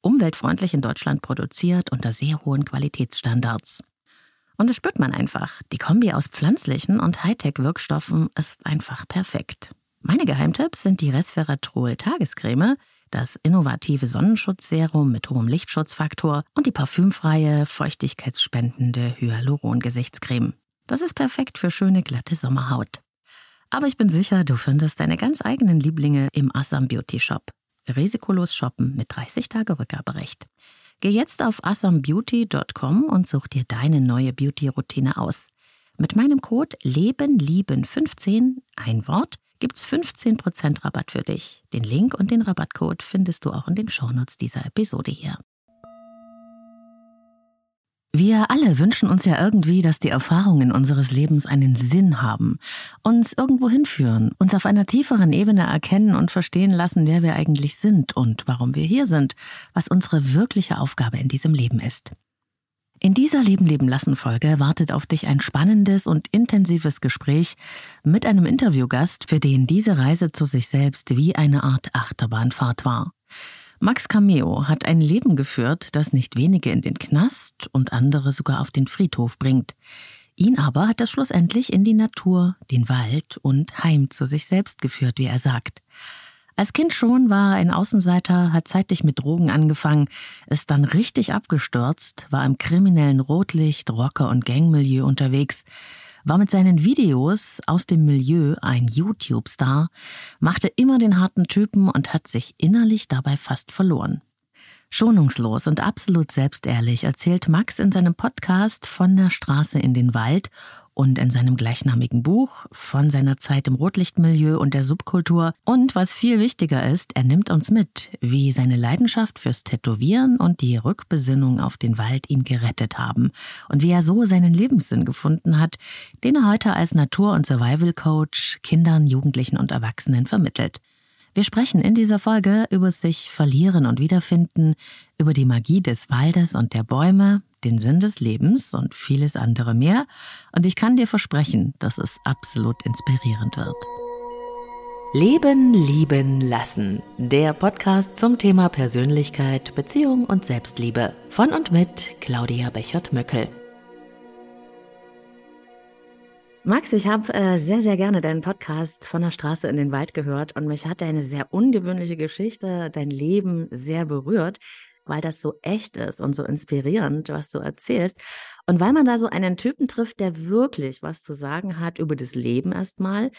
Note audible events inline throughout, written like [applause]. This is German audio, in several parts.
umweltfreundlich in Deutschland produziert unter sehr hohen Qualitätsstandards. Und das spürt man einfach. Die Kombi aus pflanzlichen und Hightech-Wirkstoffen ist einfach perfekt. Meine Geheimtipps sind die Resveratrol Tagescreme, das innovative Sonnenschutzserum mit hohem Lichtschutzfaktor und die parfümfreie, feuchtigkeitsspendende Hyaluron-Gesichtscreme. Das ist perfekt für schöne, glatte Sommerhaut. Aber ich bin sicher, du findest deine ganz eigenen Lieblinge im Assam Beauty Shop. Risikolos shoppen mit 30 Tage Rückgaberecht. Geh jetzt auf assambeauty.com und such dir deine neue Beauty-Routine aus. Mit meinem Code LebenLieben15, ein Wort, gibt's 15% Rabatt für dich. Den Link und den Rabattcode findest du auch in den Shownotes dieser Episode hier. Wir alle wünschen uns ja irgendwie, dass die Erfahrungen unseres Lebens einen Sinn haben, uns irgendwo hinführen, uns auf einer tieferen Ebene erkennen und verstehen lassen, wer wir eigentlich sind und warum wir hier sind, was unsere wirkliche Aufgabe in diesem Leben ist. In dieser Leben leben lassen Folge wartet auf dich ein spannendes und intensives Gespräch mit einem Interviewgast, für den diese Reise zu sich selbst wie eine Art Achterbahnfahrt war. Max Cameo hat ein Leben geführt, das nicht wenige in den Knast und andere sogar auf den Friedhof bringt. Ihn aber hat es schlussendlich in die Natur, den Wald und heim zu sich selbst geführt, wie er sagt. Als Kind schon war er ein Außenseiter, hat zeitig mit Drogen angefangen, ist dann richtig abgestürzt, war im kriminellen Rotlicht, Rocker- und Gangmilieu unterwegs, war mit seinen Videos aus dem Milieu ein YouTube-Star, machte immer den harten Typen und hat sich innerlich dabei fast verloren. Schonungslos und absolut selbstehrlich erzählt Max in seinem Podcast von der Straße in den Wald und in seinem gleichnamigen Buch von seiner Zeit im Rotlichtmilieu und der Subkultur. Und was viel wichtiger ist, er nimmt uns mit, wie seine Leidenschaft fürs Tätowieren und die Rückbesinnung auf den Wald ihn gerettet haben und wie er so seinen Lebenssinn gefunden hat, den er heute als Natur- und Survival-Coach Kindern, Jugendlichen und Erwachsenen vermittelt. Wir sprechen in dieser Folge über sich verlieren und wiederfinden, über die Magie des Waldes und der Bäume, den Sinn des Lebens und vieles andere mehr. Und ich kann dir versprechen, dass es absolut inspirierend wird. Leben, lieben, lassen. Der Podcast zum Thema Persönlichkeit, Beziehung und Selbstliebe. Von und mit Claudia Bechert-Möckel. Max, ich habe äh, sehr, sehr gerne deinen Podcast von der Straße in den Wald gehört und mich hat deine sehr ungewöhnliche Geschichte, dein Leben sehr berührt weil das so echt ist und so inspirierend, was du erzählst. Und weil man da so einen Typen trifft, der wirklich was zu sagen hat über das Leben erstmal,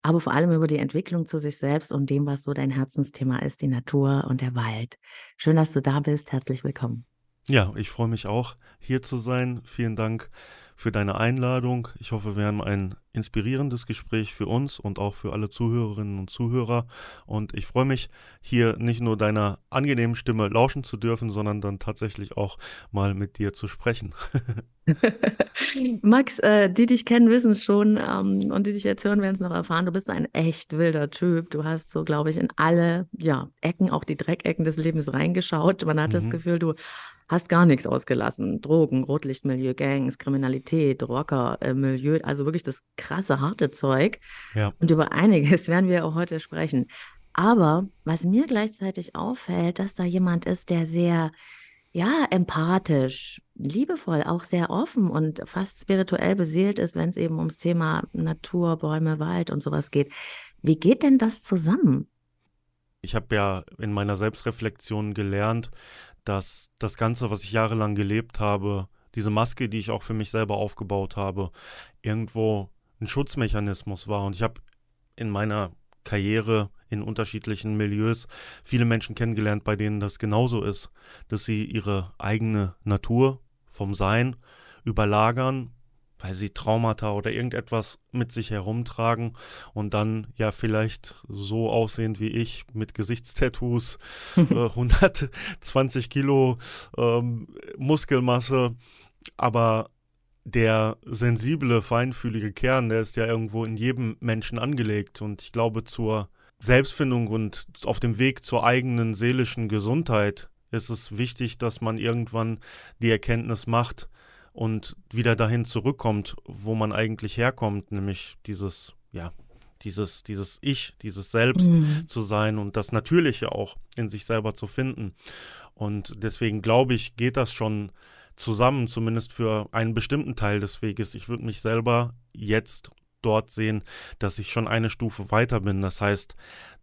aber vor allem über die Entwicklung zu sich selbst und dem, was so dein Herzensthema ist, die Natur und der Wald. Schön, dass du da bist. Herzlich willkommen. Ja, ich freue mich auch, hier zu sein. Vielen Dank für deine Einladung. Ich hoffe, wir haben ein inspirierendes Gespräch für uns und auch für alle Zuhörerinnen und Zuhörer. Und ich freue mich, hier nicht nur deiner angenehmen Stimme lauschen zu dürfen, sondern dann tatsächlich auch mal mit dir zu sprechen. [laughs] Max, äh, die dich kennen, wissen es schon ähm, und die dich jetzt hören, werden es noch erfahren. Du bist ein echt wilder Typ. Du hast so, glaube ich, in alle ja, Ecken, auch die Dreckecken des Lebens reingeschaut. Man hat mhm. das Gefühl, du hast gar nichts ausgelassen. Drogen, Rotlichtmilieu, Gangs, Kriminalität, Rocker, äh, Milieu, also wirklich das krasse, harte Zeug. Ja. Und über einiges [laughs] werden wir auch heute sprechen. Aber was mir gleichzeitig auffällt, dass da jemand ist, der sehr, ja, empathisch, liebevoll, auch sehr offen und fast spirituell beseelt ist, wenn es eben ums Thema Natur, Bäume, Wald und sowas geht. Wie geht denn das zusammen? Ich habe ja in meiner Selbstreflexion gelernt, dass das Ganze, was ich jahrelang gelebt habe, diese Maske, die ich auch für mich selber aufgebaut habe, irgendwo ein Schutzmechanismus war. Und ich habe in meiner Karriere in unterschiedlichen Milieus viele Menschen kennengelernt, bei denen das genauso ist, dass sie ihre eigene Natur vom Sein überlagern weil sie Traumata oder irgendetwas mit sich herumtragen und dann ja vielleicht so aussehen wie ich mit Gesichtstattoos, [laughs] äh, 120 Kilo ähm, Muskelmasse, aber der sensible, feinfühlige Kern, der ist ja irgendwo in jedem Menschen angelegt. Und ich glaube, zur Selbstfindung und auf dem Weg zur eigenen seelischen Gesundheit ist es wichtig, dass man irgendwann die Erkenntnis macht und wieder dahin zurückkommt, wo man eigentlich herkommt, nämlich dieses, ja, dieses, dieses Ich, dieses Selbst mhm. zu sein und das Natürliche auch in sich selber zu finden. Und deswegen glaube ich, geht das schon zusammen, zumindest für einen bestimmten Teil des Weges. Ich würde mich selber jetzt dort sehen, dass ich schon eine Stufe weiter bin. Das heißt,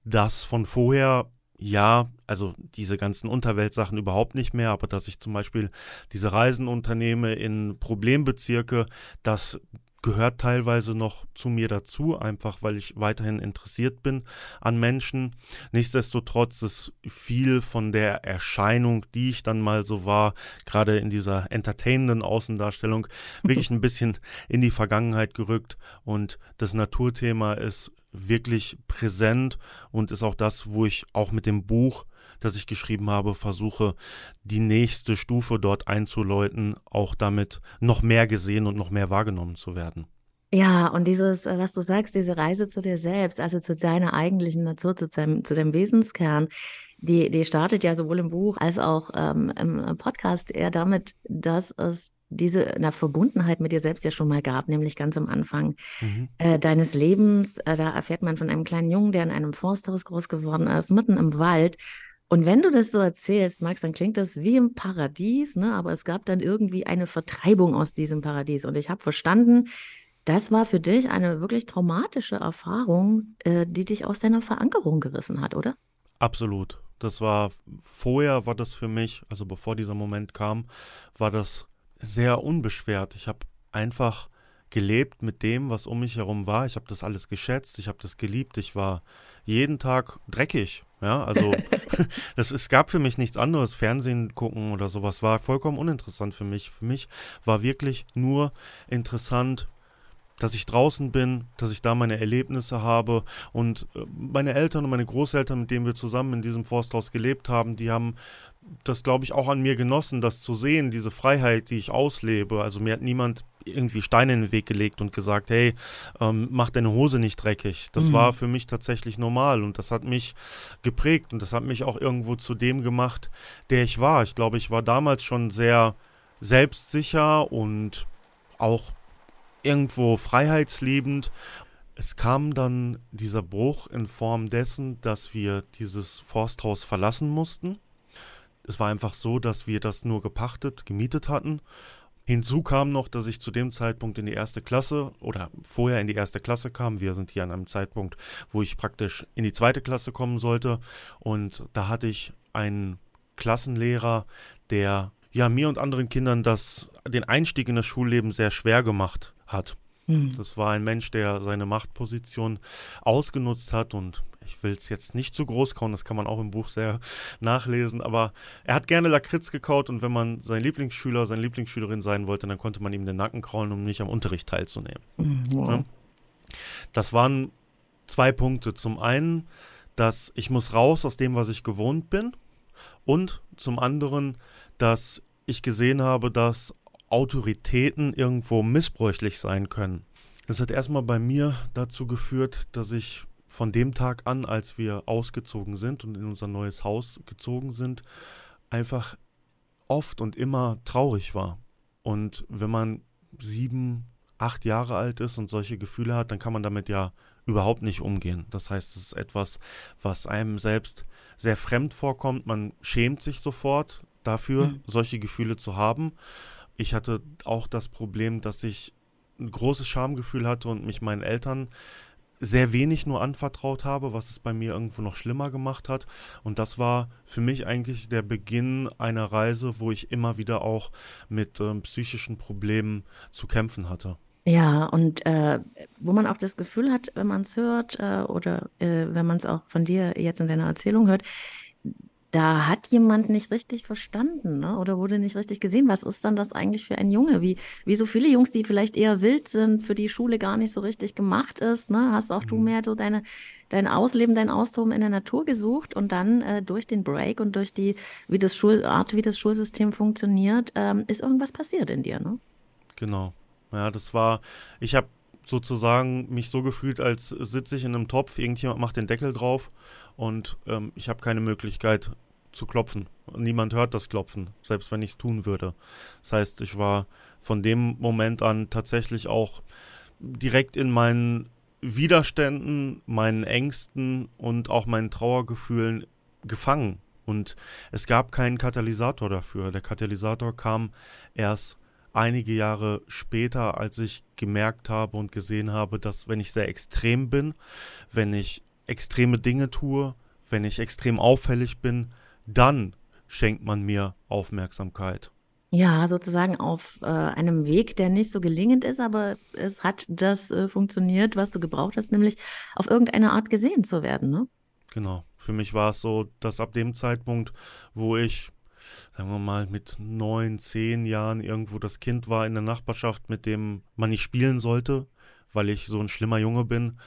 das von vorher, ja, also diese ganzen Unterweltsachen überhaupt nicht mehr, aber dass ich zum Beispiel diese Reisen unternehme in Problembezirke, dass gehört teilweise noch zu mir dazu, einfach weil ich weiterhin interessiert bin an Menschen. Nichtsdestotrotz ist viel von der Erscheinung, die ich dann mal so war, gerade in dieser entertainenden Außendarstellung, wirklich ein bisschen in die Vergangenheit gerückt und das Naturthema ist wirklich präsent und ist auch das, wo ich auch mit dem Buch das ich geschrieben habe, versuche, die nächste Stufe dort einzuläuten, auch damit noch mehr gesehen und noch mehr wahrgenommen zu werden. Ja, und dieses, äh, was du sagst, diese Reise zu dir selbst, also zu deiner eigentlichen Natur, zu deinem, zu deinem Wesenskern, die, die startet ja sowohl im Buch als auch ähm, im Podcast eher damit, dass es diese eine Verbundenheit mit dir selbst ja schon mal gab, nämlich ganz am Anfang mhm. äh, deines Lebens. Äh, da erfährt man von einem kleinen Jungen, der in einem Forsthaus groß geworden ist, mitten im Wald und wenn du das so erzählst, Max, dann klingt das wie im Paradies, ne? aber es gab dann irgendwie eine Vertreibung aus diesem Paradies. Und ich habe verstanden, das war für dich eine wirklich traumatische Erfahrung, äh, die dich aus deiner Verankerung gerissen hat, oder? Absolut. Das war vorher war das für mich, also bevor dieser Moment kam, war das sehr unbeschwert. Ich habe einfach gelebt mit dem, was um mich herum war. Ich habe das alles geschätzt, ich habe das geliebt. Ich war jeden Tag dreckig. Ja, also [laughs] [laughs] das, es gab für mich nichts anderes. Fernsehen gucken oder sowas war vollkommen uninteressant für mich. Für mich war wirklich nur interessant, dass ich draußen bin, dass ich da meine Erlebnisse habe und äh, meine Eltern und meine Großeltern, mit denen wir zusammen in diesem Forsthaus gelebt haben, die haben das, glaube ich, auch an mir genossen, das zu sehen, diese Freiheit, die ich auslebe. Also mir hat niemand irgendwie Steine in den Weg gelegt und gesagt, hey, ähm, mach deine Hose nicht dreckig. Das mhm. war für mich tatsächlich normal und das hat mich geprägt und das hat mich auch irgendwo zu dem gemacht, der ich war. Ich glaube, ich war damals schon sehr selbstsicher und auch irgendwo freiheitsliebend. Es kam dann dieser Bruch in Form dessen, dass wir dieses Forsthaus verlassen mussten. Es war einfach so, dass wir das nur gepachtet, gemietet hatten Hinzu kam noch, dass ich zu dem Zeitpunkt in die erste Klasse oder vorher in die erste Klasse kam. Wir sind hier an einem Zeitpunkt, wo ich praktisch in die zweite Klasse kommen sollte. Und da hatte ich einen Klassenlehrer, der ja mir und anderen Kindern das, den Einstieg in das Schulleben sehr schwer gemacht hat. Mhm. Das war ein Mensch, der seine Machtposition ausgenutzt hat und ich will es jetzt nicht zu groß kauen, das kann man auch im Buch sehr nachlesen, aber er hat gerne Lakritz gekaut und wenn man sein Lieblingsschüler, seine Lieblingsschülerin sein wollte, dann konnte man ihm den Nacken kraulen, um nicht am Unterricht teilzunehmen. Mhm, wow. ja? Das waren zwei Punkte. Zum einen, dass ich muss raus aus dem, was ich gewohnt bin und zum anderen, dass ich gesehen habe, dass Autoritäten irgendwo missbräuchlich sein können. Das hat erstmal bei mir dazu geführt, dass ich von dem Tag an, als wir ausgezogen sind und in unser neues Haus gezogen sind, einfach oft und immer traurig war. Und wenn man sieben, acht Jahre alt ist und solche Gefühle hat, dann kann man damit ja überhaupt nicht umgehen. Das heißt, es ist etwas, was einem selbst sehr fremd vorkommt. Man schämt sich sofort dafür, mhm. solche Gefühle zu haben. Ich hatte auch das Problem, dass ich ein großes Schamgefühl hatte und mich meinen Eltern sehr wenig nur anvertraut habe, was es bei mir irgendwo noch schlimmer gemacht hat. Und das war für mich eigentlich der Beginn einer Reise, wo ich immer wieder auch mit ähm, psychischen Problemen zu kämpfen hatte. Ja, und äh, wo man auch das Gefühl hat, wenn man es hört äh, oder äh, wenn man es auch von dir jetzt in deiner Erzählung hört, da hat jemand nicht richtig verstanden ne? oder wurde nicht richtig gesehen. Was ist dann das eigentlich für ein Junge? Wie, wie so viele Jungs, die vielleicht eher wild sind, für die Schule gar nicht so richtig gemacht ist. Ne? Hast auch mhm. du mehr so deine, dein Ausleben, dein Austoben in der Natur gesucht und dann äh, durch den Break und durch die wie das Schul Art, wie das Schulsystem funktioniert, ähm, ist irgendwas passiert in dir. Ne? Genau. Ja, das war, ich habe sozusagen mich so gefühlt, als sitze ich in einem Topf, irgendjemand macht den Deckel drauf und ähm, ich habe keine Möglichkeit zu klopfen. Niemand hört das Klopfen, selbst wenn ich es tun würde. Das heißt, ich war von dem Moment an tatsächlich auch direkt in meinen Widerständen, meinen Ängsten und auch meinen Trauergefühlen gefangen. Und es gab keinen Katalysator dafür. Der Katalysator kam erst einige Jahre später, als ich gemerkt habe und gesehen habe, dass wenn ich sehr extrem bin, wenn ich extreme Dinge tue, wenn ich extrem auffällig bin, dann schenkt man mir Aufmerksamkeit. Ja, sozusagen auf äh, einem Weg, der nicht so gelingend ist, aber es hat das äh, funktioniert, was du gebraucht hast, nämlich auf irgendeine Art gesehen zu werden, ne? Genau. Für mich war es so, dass ab dem Zeitpunkt, wo ich, sagen wir mal, mit neun, zehn Jahren irgendwo das Kind war in der Nachbarschaft, mit dem man nicht spielen sollte, weil ich so ein schlimmer Junge bin,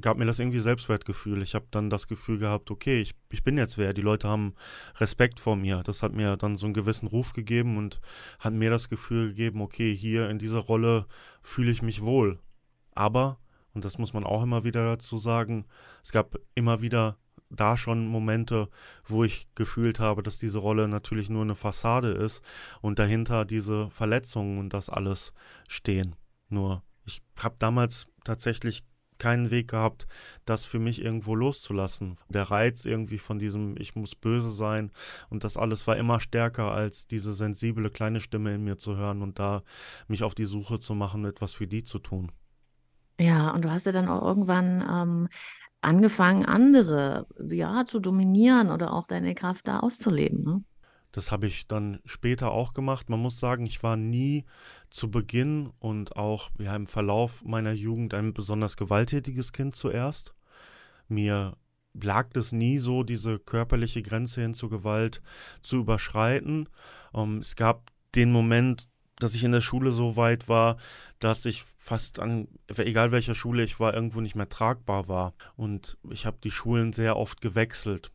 gab mir das irgendwie Selbstwertgefühl. Ich habe dann das Gefühl gehabt, okay, ich, ich bin jetzt wer. Die Leute haben Respekt vor mir. Das hat mir dann so einen gewissen Ruf gegeben und hat mir das Gefühl gegeben, okay, hier in dieser Rolle fühle ich mich wohl. Aber, und das muss man auch immer wieder dazu sagen, es gab immer wieder da schon Momente, wo ich gefühlt habe, dass diese Rolle natürlich nur eine Fassade ist und dahinter diese Verletzungen und das alles stehen. Nur ich habe damals tatsächlich keinen Weg gehabt, das für mich irgendwo loszulassen. Der Reiz irgendwie von diesem Ich muss böse sein und das alles war immer stärker als diese sensible kleine Stimme in mir zu hören und da mich auf die Suche zu machen, etwas für die zu tun. Ja, und du hast ja dann auch irgendwann ähm, angefangen, andere ja zu dominieren oder auch deine Kraft da auszuleben. Ne? Das habe ich dann später auch gemacht. Man muss sagen, ich war nie zu Beginn und auch ja, im Verlauf meiner Jugend ein besonders gewalttätiges Kind zuerst. Mir lag es nie so, diese körperliche Grenze hin zur Gewalt zu überschreiten. Ähm, es gab den Moment, dass ich in der Schule so weit war, dass ich fast an, egal welcher Schule ich war, irgendwo nicht mehr tragbar war. Und ich habe die Schulen sehr oft gewechselt.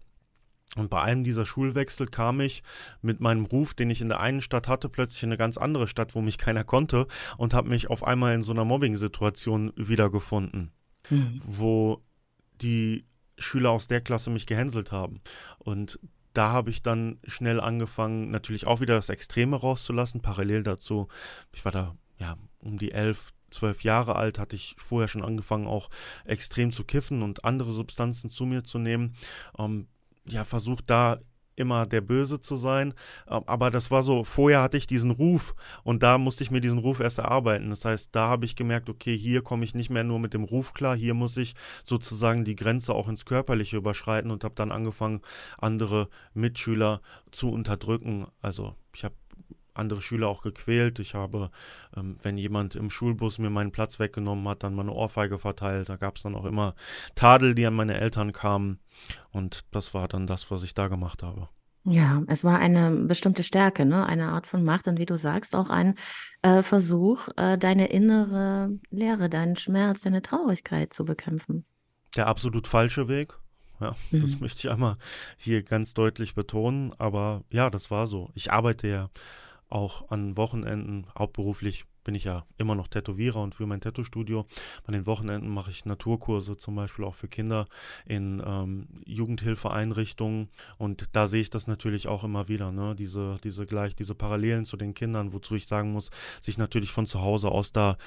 Und bei einem dieser Schulwechsel kam ich mit meinem Ruf, den ich in der einen Stadt hatte, plötzlich in eine ganz andere Stadt, wo mich keiner konnte und habe mich auf einmal in so einer Mobbing-Situation wiedergefunden, mhm. wo die Schüler aus der Klasse mich gehänselt haben. Und da habe ich dann schnell angefangen, natürlich auch wieder das Extreme rauszulassen. Parallel dazu, ich war da ja um die elf, zwölf Jahre alt, hatte ich vorher schon angefangen, auch extrem zu kiffen und andere Substanzen zu mir zu nehmen. Ähm, ja, versucht da immer der Böse zu sein. Ähm, aber das war so, vorher hatte ich diesen Ruf und da musste ich mir diesen Ruf erst erarbeiten. Das heißt, da habe ich gemerkt, okay, hier komme ich nicht mehr nur mit dem Ruf klar, hier muss ich sozusagen die Grenze auch ins Körperliche überschreiten und habe dann angefangen, andere Mitschüler zu unterdrücken. Also ich habe andere Schüler auch gequält. Ich habe, ähm, wenn jemand im Schulbus mir meinen Platz weggenommen hat, dann meine Ohrfeige verteilt. Da gab es dann auch immer Tadel, die an meine Eltern kamen. Und das war dann das, was ich da gemacht habe. Ja, es war eine bestimmte Stärke, ne? eine Art von Macht und wie du sagst, auch ein äh, Versuch, äh, deine innere Leere, deinen Schmerz, deine Traurigkeit zu bekämpfen. Der absolut falsche Weg. Ja, mhm. das möchte ich einmal hier ganz deutlich betonen. Aber ja, das war so. Ich arbeite ja auch an Wochenenden, hauptberuflich bin ich ja immer noch Tätowierer und für mein Tattoo-Studio. An den Wochenenden mache ich Naturkurse zum Beispiel auch für Kinder in ähm, Jugendhilfeeinrichtungen und da sehe ich das natürlich auch immer wieder, ne? diese, diese gleich, diese Parallelen zu den Kindern, wozu ich sagen muss, sich natürlich von zu Hause aus da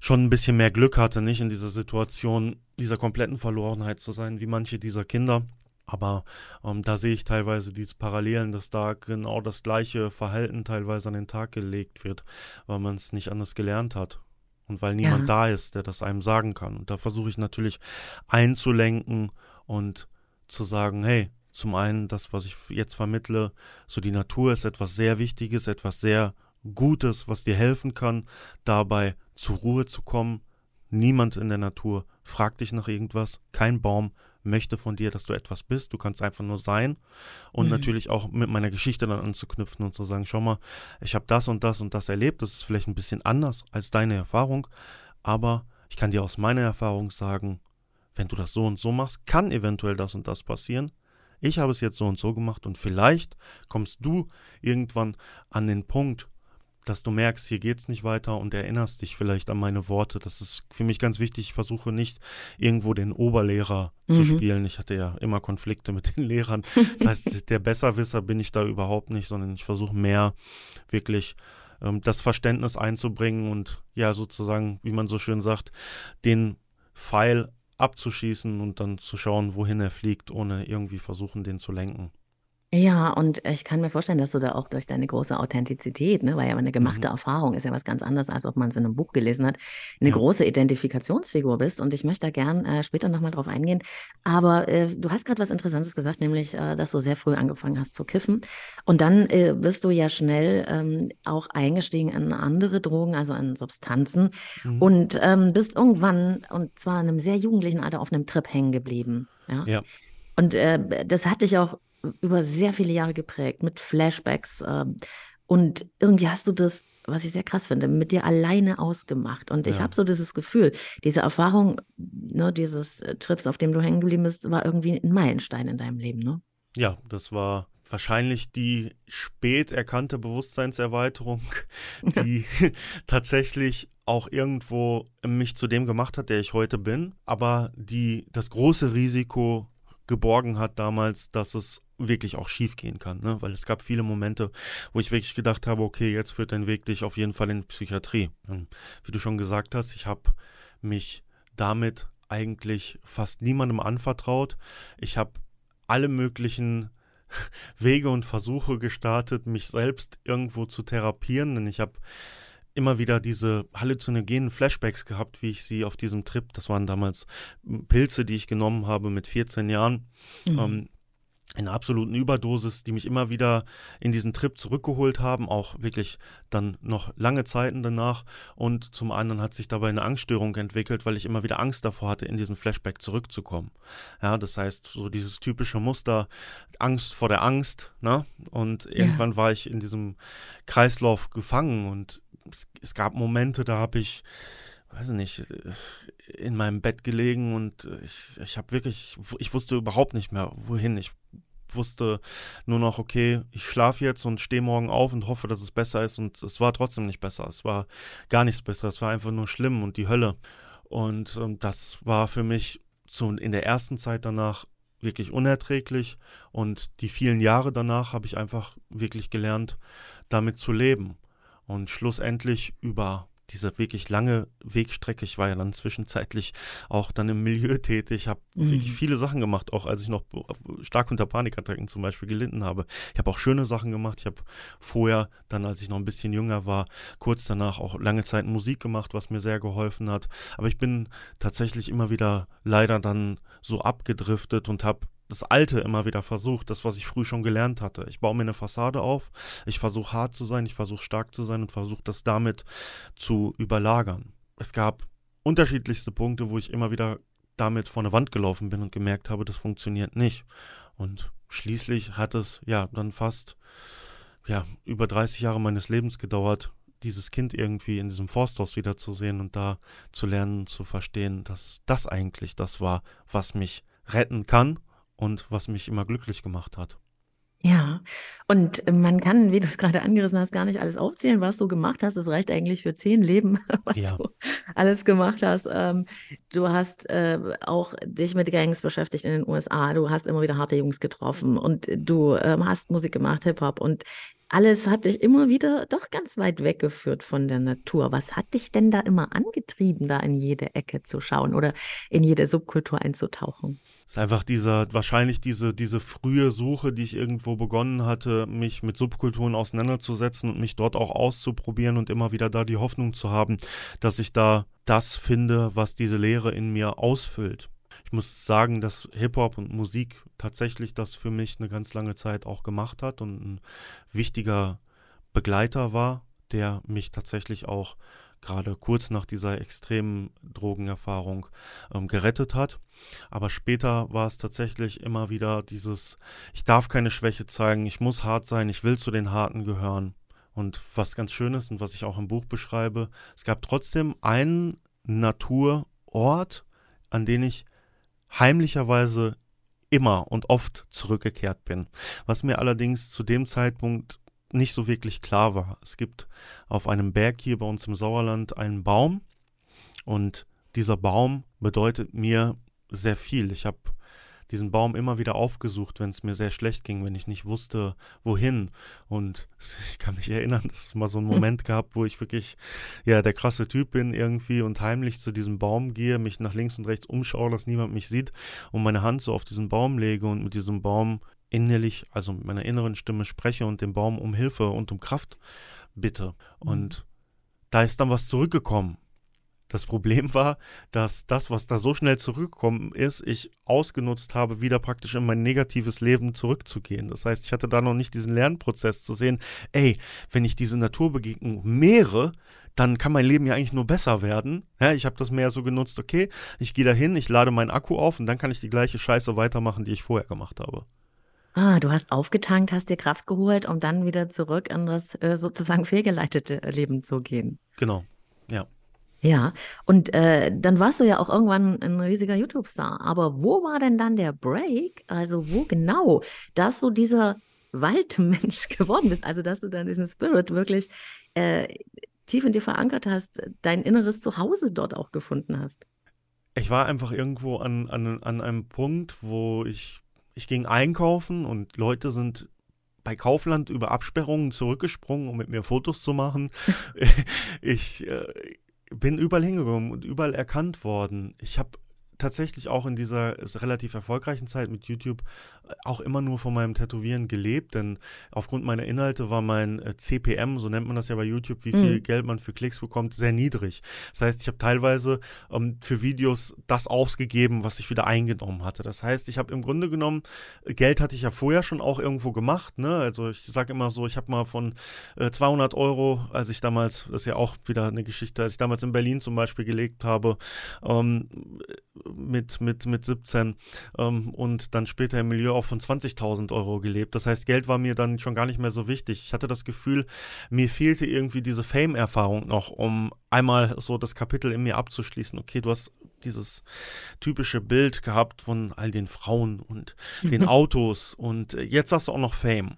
schon ein bisschen mehr Glück hatte, nicht in dieser Situation dieser kompletten Verlorenheit zu sein, wie manche dieser Kinder. Aber ähm, da sehe ich teilweise diese Parallelen, dass da genau das gleiche Verhalten teilweise an den Tag gelegt wird, weil man es nicht anders gelernt hat. Und weil niemand ja. da ist, der das einem sagen kann. Und da versuche ich natürlich einzulenken und zu sagen, hey, zum einen das, was ich jetzt vermittle, so die Natur ist etwas sehr Wichtiges, etwas sehr Gutes, was dir helfen kann, dabei zur Ruhe zu kommen. Niemand in der Natur fragt dich nach irgendwas, kein Baum, möchte von dir, dass du etwas bist. Du kannst einfach nur sein. Und mhm. natürlich auch mit meiner Geschichte dann anzuknüpfen und zu sagen, schau mal, ich habe das und das und das erlebt. Das ist vielleicht ein bisschen anders als deine Erfahrung. Aber ich kann dir aus meiner Erfahrung sagen, wenn du das so und so machst, kann eventuell das und das passieren. Ich habe es jetzt so und so gemacht und vielleicht kommst du irgendwann an den Punkt, dass du merkst, hier geht es nicht weiter und erinnerst dich vielleicht an meine Worte. Das ist für mich ganz wichtig. Ich versuche nicht irgendwo den Oberlehrer mhm. zu spielen. Ich hatte ja immer Konflikte mit [laughs] den Lehrern. Das heißt, der Besserwisser bin ich da überhaupt nicht, sondern ich versuche mehr wirklich ähm, das Verständnis einzubringen und ja, sozusagen, wie man so schön sagt, den Pfeil abzuschießen und dann zu schauen, wohin er fliegt, ohne irgendwie versuchen, den zu lenken. Ja, und ich kann mir vorstellen, dass du da auch durch deine große Authentizität, ne, weil ja eine gemachte Mhm. Erfahrung ist ja was ganz anderes, als ob man es in einem Buch gelesen hat, eine Ja. große Identifikationsfigur bist. Und ich möchte da gern äh, später nochmal drauf eingehen. Aber äh, du hast gerade was Interessantes gesagt, nämlich, äh, dass du sehr früh angefangen hast zu kiffen. Und dann äh, bist du ja schnell ähm, auch eingestiegen in andere Drogen, also in Substanzen. Mhm. Und ähm, bist irgendwann, und zwar in einem sehr jugendlichen Alter, auf einem Trip hängen geblieben. Ja. Ja. Und äh, das hat dich auch über sehr viele Jahre geprägt mit Flashbacks. Äh, und irgendwie hast du das, was ich sehr krass finde, mit dir alleine ausgemacht. Und ich habe so dieses Gefühl, diese Erfahrung, ne, dieses äh, Trips, auf dem du hängen geblieben bist, war irgendwie ein Meilenstein in deinem Leben, ne? Ja, das war wahrscheinlich die spät erkannte Bewusstseinserweiterung, [laughs] die [laughs] tatsächlich auch irgendwo mich zu dem gemacht hat, der ich heute bin, aber die das große Risiko geborgen hat damals, dass es wirklich auch schief gehen kann, ne? weil es gab viele Momente, wo ich wirklich gedacht habe, okay, jetzt führt dein Weg dich auf jeden Fall in die Psychiatrie. Und wie du schon gesagt hast, ich habe mich damit eigentlich fast niemandem anvertraut. Ich habe alle möglichen [laughs] Wege und Versuche gestartet, mich selbst irgendwo zu therapieren, denn ich habe immer wieder diese halluzinogenen Flashbacks gehabt, wie ich sie auf diesem Trip, das waren damals Pilze, die ich genommen habe mit 14 Jahren, mhm. ähm, in einer absoluten Überdosis, die mich immer wieder in diesen Trip zurückgeholt haben, auch wirklich dann noch lange Zeiten danach. Und zum anderen hat sich dabei eine Angststörung entwickelt, weil ich immer wieder Angst davor hatte, in diesen Flashback zurückzukommen. Ja, das heißt, so dieses typische Muster, Angst vor der Angst, ne? Und irgendwann ja. war ich in diesem Kreislauf gefangen und es, es gab Momente, da habe ich, weiß nicht, in meinem Bett gelegen und ich, ich habe wirklich, ich wusste überhaupt nicht mehr, wohin. Ich wusste nur noch, okay, ich schlafe jetzt und stehe morgen auf und hoffe, dass es besser ist. Und es war trotzdem nicht besser. Es war gar nichts besser. Es war einfach nur schlimm und die Hölle. Und ähm, das war für mich so in der ersten Zeit danach wirklich unerträglich. Und die vielen Jahre danach habe ich einfach wirklich gelernt, damit zu leben und schlussendlich über diese wirklich lange Wegstrecke, ich war ja dann zwischenzeitlich auch dann im Milieu tätig, habe mhm. wirklich viele Sachen gemacht, auch als ich noch stark unter Panikattacken zum Beispiel gelitten habe. Ich habe auch schöne Sachen gemacht. Ich habe vorher, dann als ich noch ein bisschen jünger war, kurz danach auch lange Zeit Musik gemacht, was mir sehr geholfen hat. Aber ich bin tatsächlich immer wieder leider dann so abgedriftet und habe das Alte immer wieder versucht, das, was ich früh schon gelernt hatte. Ich baue mir eine Fassade auf, ich versuche hart zu sein, ich versuche stark zu sein und versuche das damit zu überlagern. Es gab unterschiedlichste Punkte, wo ich immer wieder damit vor eine Wand gelaufen bin und gemerkt habe, das funktioniert nicht. Und schließlich hat es ja dann fast ja, über 30 Jahre meines Lebens gedauert, dieses Kind irgendwie in diesem Forsthaus wiederzusehen und da zu lernen, zu verstehen, dass das eigentlich das war, was mich retten kann und was mich immer glücklich gemacht hat. Ja, und man kann, wie du es gerade angerissen hast, gar nicht alles aufzählen, was du gemacht hast. Das reicht eigentlich für zehn Leben, [laughs] was ja. du alles gemacht hast. Ähm, du hast äh, auch dich mit Gangs beschäftigt in den USA. Du hast immer wieder harte Jungs getroffen und du ähm, hast Musik gemacht, Hip-Hop. Und alles hat dich immer wieder doch ganz weit weggeführt von der Natur. Was hat dich denn da immer angetrieben, da in jede Ecke zu schauen oder in jede Subkultur einzutauchen? Es ist einfach dieser, wahrscheinlich diese, diese frühe Suche, die ich irgendwo begonnen hatte, mich mit Subkulturen auseinanderzusetzen und mich dort auch auszuprobieren und immer wieder da die Hoffnung zu haben, dass ich da das finde, was diese Lehre in mir ausfüllt. Ich muss sagen, dass Hip-Hop und Musik tatsächlich das für mich eine ganz lange Zeit auch gemacht hat und ein wichtiger Begleiter war, der mich tatsächlich auch gerade kurz nach dieser extremen Drogenerfahrung ähm, gerettet hat. Aber später war es tatsächlich immer wieder dieses, ich darf keine Schwäche zeigen, ich muss hart sein, ich will zu den Harten gehören. Und was ganz schön ist und was ich auch im Buch beschreibe, es gab trotzdem einen Naturort, an den ich heimlicherweise immer und oft zurückgekehrt bin. Was mir allerdings zu dem Zeitpunkt nicht so wirklich klar war. Es gibt auf einem Berg hier bei uns im Sauerland einen Baum und dieser Baum bedeutet mir sehr viel. Ich habe diesen Baum immer wieder aufgesucht, wenn es mir sehr schlecht ging, wenn ich nicht wusste, wohin. Und [laughs] ich kann mich erinnern, dass es mal so einen hm. Moment gab, wo ich wirklich, ja, der krasse Typ bin irgendwie und heimlich zu diesem Baum gehe, mich nach links und rechts umschaue, dass niemand mich sieht und meine Hand so auf diesen Baum lege und mit diesem Baum innerlich, also mit meiner inneren Stimme spreche und den Baum um Hilfe und um Kraft bitte. Und mhm. da ist dann was zurückgekommen. Das Problem [laughs] war, dass das, was da so schnell zurückgekommen ist, ich ausgenutzt habe, wieder praktisch in mein negatives Leben zurückzugehen. Das heißt, ich hatte da noch nicht diesen Lernprozess zu sehen, ey, wenn ich diese Naturbegegnung mehre, dann kann mein Leben ja eigentlich nur besser werden. Ja, ich habe das mehr so genutzt, okay, ich gehe da hin, ich lade meinen Akku auf und dann kann ich die gleiche Scheiße weitermachen, die ich vorher gemacht habe. Ah, du hast aufgetankt, hast dir Kraft geholt, um dann wieder zurück in das äh, sozusagen fehlgeleitete Leben zu gehen. Genau, ja. Ja, und äh, dann warst du ja auch irgendwann ein riesiger YouTube-Star. Aber wo war denn dann der Break? Also wo genau, dass du dieser Waldmensch [laughs] geworden bist? Also dass du dann diesen Spirit wirklich äh, tief in dir verankert hast, dein inneres Zuhause dort auch gefunden hast? Ich war einfach irgendwo an, an, an einem Punkt, wo ich, ich ging einkaufen und Leute sind bei Kaufland über Absperrungen zurückgesprungen, um mit mir Fotos zu machen. [laughs] ich, äh, bin überall hingekommen und überall erkannt worden. Ich habe tatsächlich auch in dieser relativ erfolgreichen Zeit mit YouTube äh, auch immer nur von meinem Tätowieren gelebt, denn aufgrund meiner Inhalte war mein äh, CPM, so nennt man das ja bei YouTube, wie viel mhm. Geld man für Klicks bekommt, sehr niedrig. Das heißt, ich habe teilweise ähm, für Videos das ausgegeben, was ich wieder eingenommen hatte. Das heißt, ich habe im Grunde genommen, äh, Geld hatte ich ja vorher schon auch irgendwo gemacht. Ne? Also ich sage immer so, ich habe mal von äh, 200 Euro, als ich damals, das ist ja auch wieder eine Geschichte, als ich damals in Berlin zum Beispiel gelebt habe, ähm, mit, mit, mit 17 ähm, und dann später im Milieu auch von 20.000 Euro gelebt. Das heißt, Geld war mir dann schon gar nicht mehr so wichtig. Ich hatte das Gefühl, mir fehlte irgendwie diese Fame-Erfahrung noch, um einmal so das Kapitel in mir abzuschließen. Okay, du hast dieses typische Bild gehabt von all den Frauen und den Autos und jetzt hast du auch noch Fame.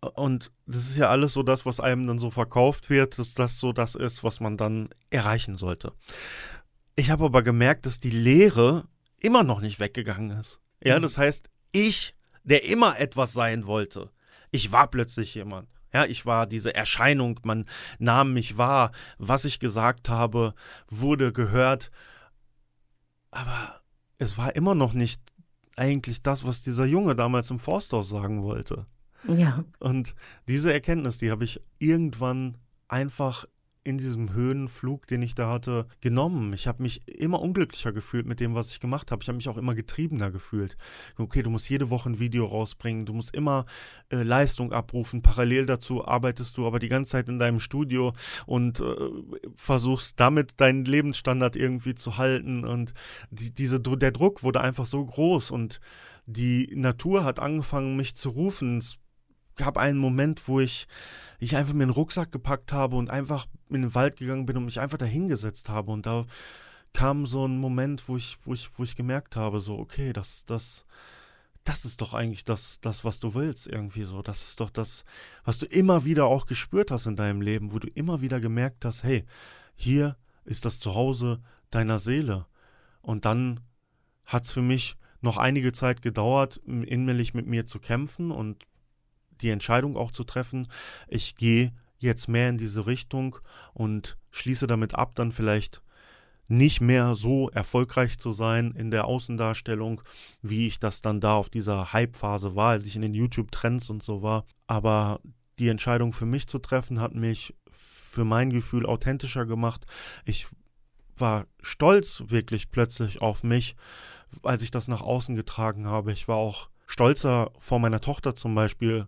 Und das ist ja alles so das, was einem dann so verkauft wird, dass das so das ist, was man dann erreichen sollte. Ich habe aber gemerkt, dass die Lehre immer noch nicht weggegangen ist. Ja, mhm. das heißt, ich, der immer etwas sein wollte, ich war plötzlich jemand. Ja, ich war diese Erscheinung, man nahm mich wahr, was ich gesagt habe, wurde gehört. Aber es war immer noch nicht eigentlich das, was dieser Junge damals im Forsthaus sagen wollte. Ja. Und diese Erkenntnis, die habe ich irgendwann einfach in diesem Höhenflug, den ich da hatte, genommen. Ich habe mich immer unglücklicher gefühlt mit dem, was ich gemacht habe. Ich habe mich auch immer getriebener gefühlt. Okay, du musst jede Woche ein Video rausbringen, du musst immer äh, Leistung abrufen. Parallel dazu arbeitest du aber die ganze Zeit in deinem Studio und äh, versuchst damit deinen Lebensstandard irgendwie zu halten. Und die, diese, der Druck wurde einfach so groß und die Natur hat angefangen, mich zu rufen. Es gab einen Moment, wo ich ich einfach mir einen Rucksack gepackt habe und einfach in den Wald gegangen bin und mich einfach dahingesetzt habe. Und da kam so ein Moment, wo ich, wo ich, wo ich gemerkt habe, so, okay, das, das, das ist doch eigentlich das, das, was du willst, irgendwie so. Das ist doch das, was du immer wieder auch gespürt hast in deinem Leben, wo du immer wieder gemerkt hast, hey, hier ist das Zuhause deiner Seele. Und dann hat es für mich noch einige Zeit gedauert, innerlich mit mir zu kämpfen und die Entscheidung auch zu treffen, ich gehe jetzt mehr in diese Richtung und schließe damit ab, dann vielleicht nicht mehr so erfolgreich zu sein in der Außendarstellung, wie ich das dann da auf dieser Hype-Phase war, als ich in den YouTube-Trends und so war. Aber die Entscheidung für mich zu treffen, hat mich für mein Gefühl authentischer gemacht. Ich war stolz wirklich plötzlich auf mich, als ich das nach außen getragen habe. Ich war auch stolzer vor meiner Tochter zum Beispiel,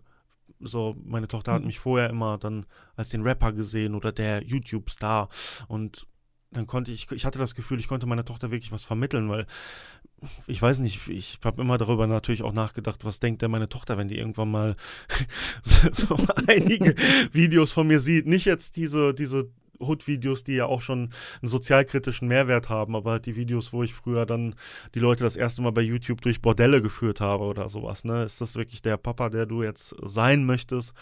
so, meine Tochter hat mhm. mich vorher immer dann als den Rapper gesehen oder der YouTube-Star. Und dann konnte ich, ich hatte das Gefühl, ich konnte meiner Tochter wirklich was vermitteln, weil ich weiß nicht, ich habe immer darüber natürlich auch nachgedacht, was denkt denn meine Tochter, wenn die irgendwann mal [laughs] so [laughs] einige Videos von mir sieht. Nicht jetzt diese, diese Hood-Videos, die ja auch schon einen sozialkritischen Mehrwert haben, aber die Videos, wo ich früher dann die Leute das erste Mal bei YouTube durch Bordelle geführt habe oder sowas, ne? Ist das wirklich der Papa, der du jetzt sein möchtest?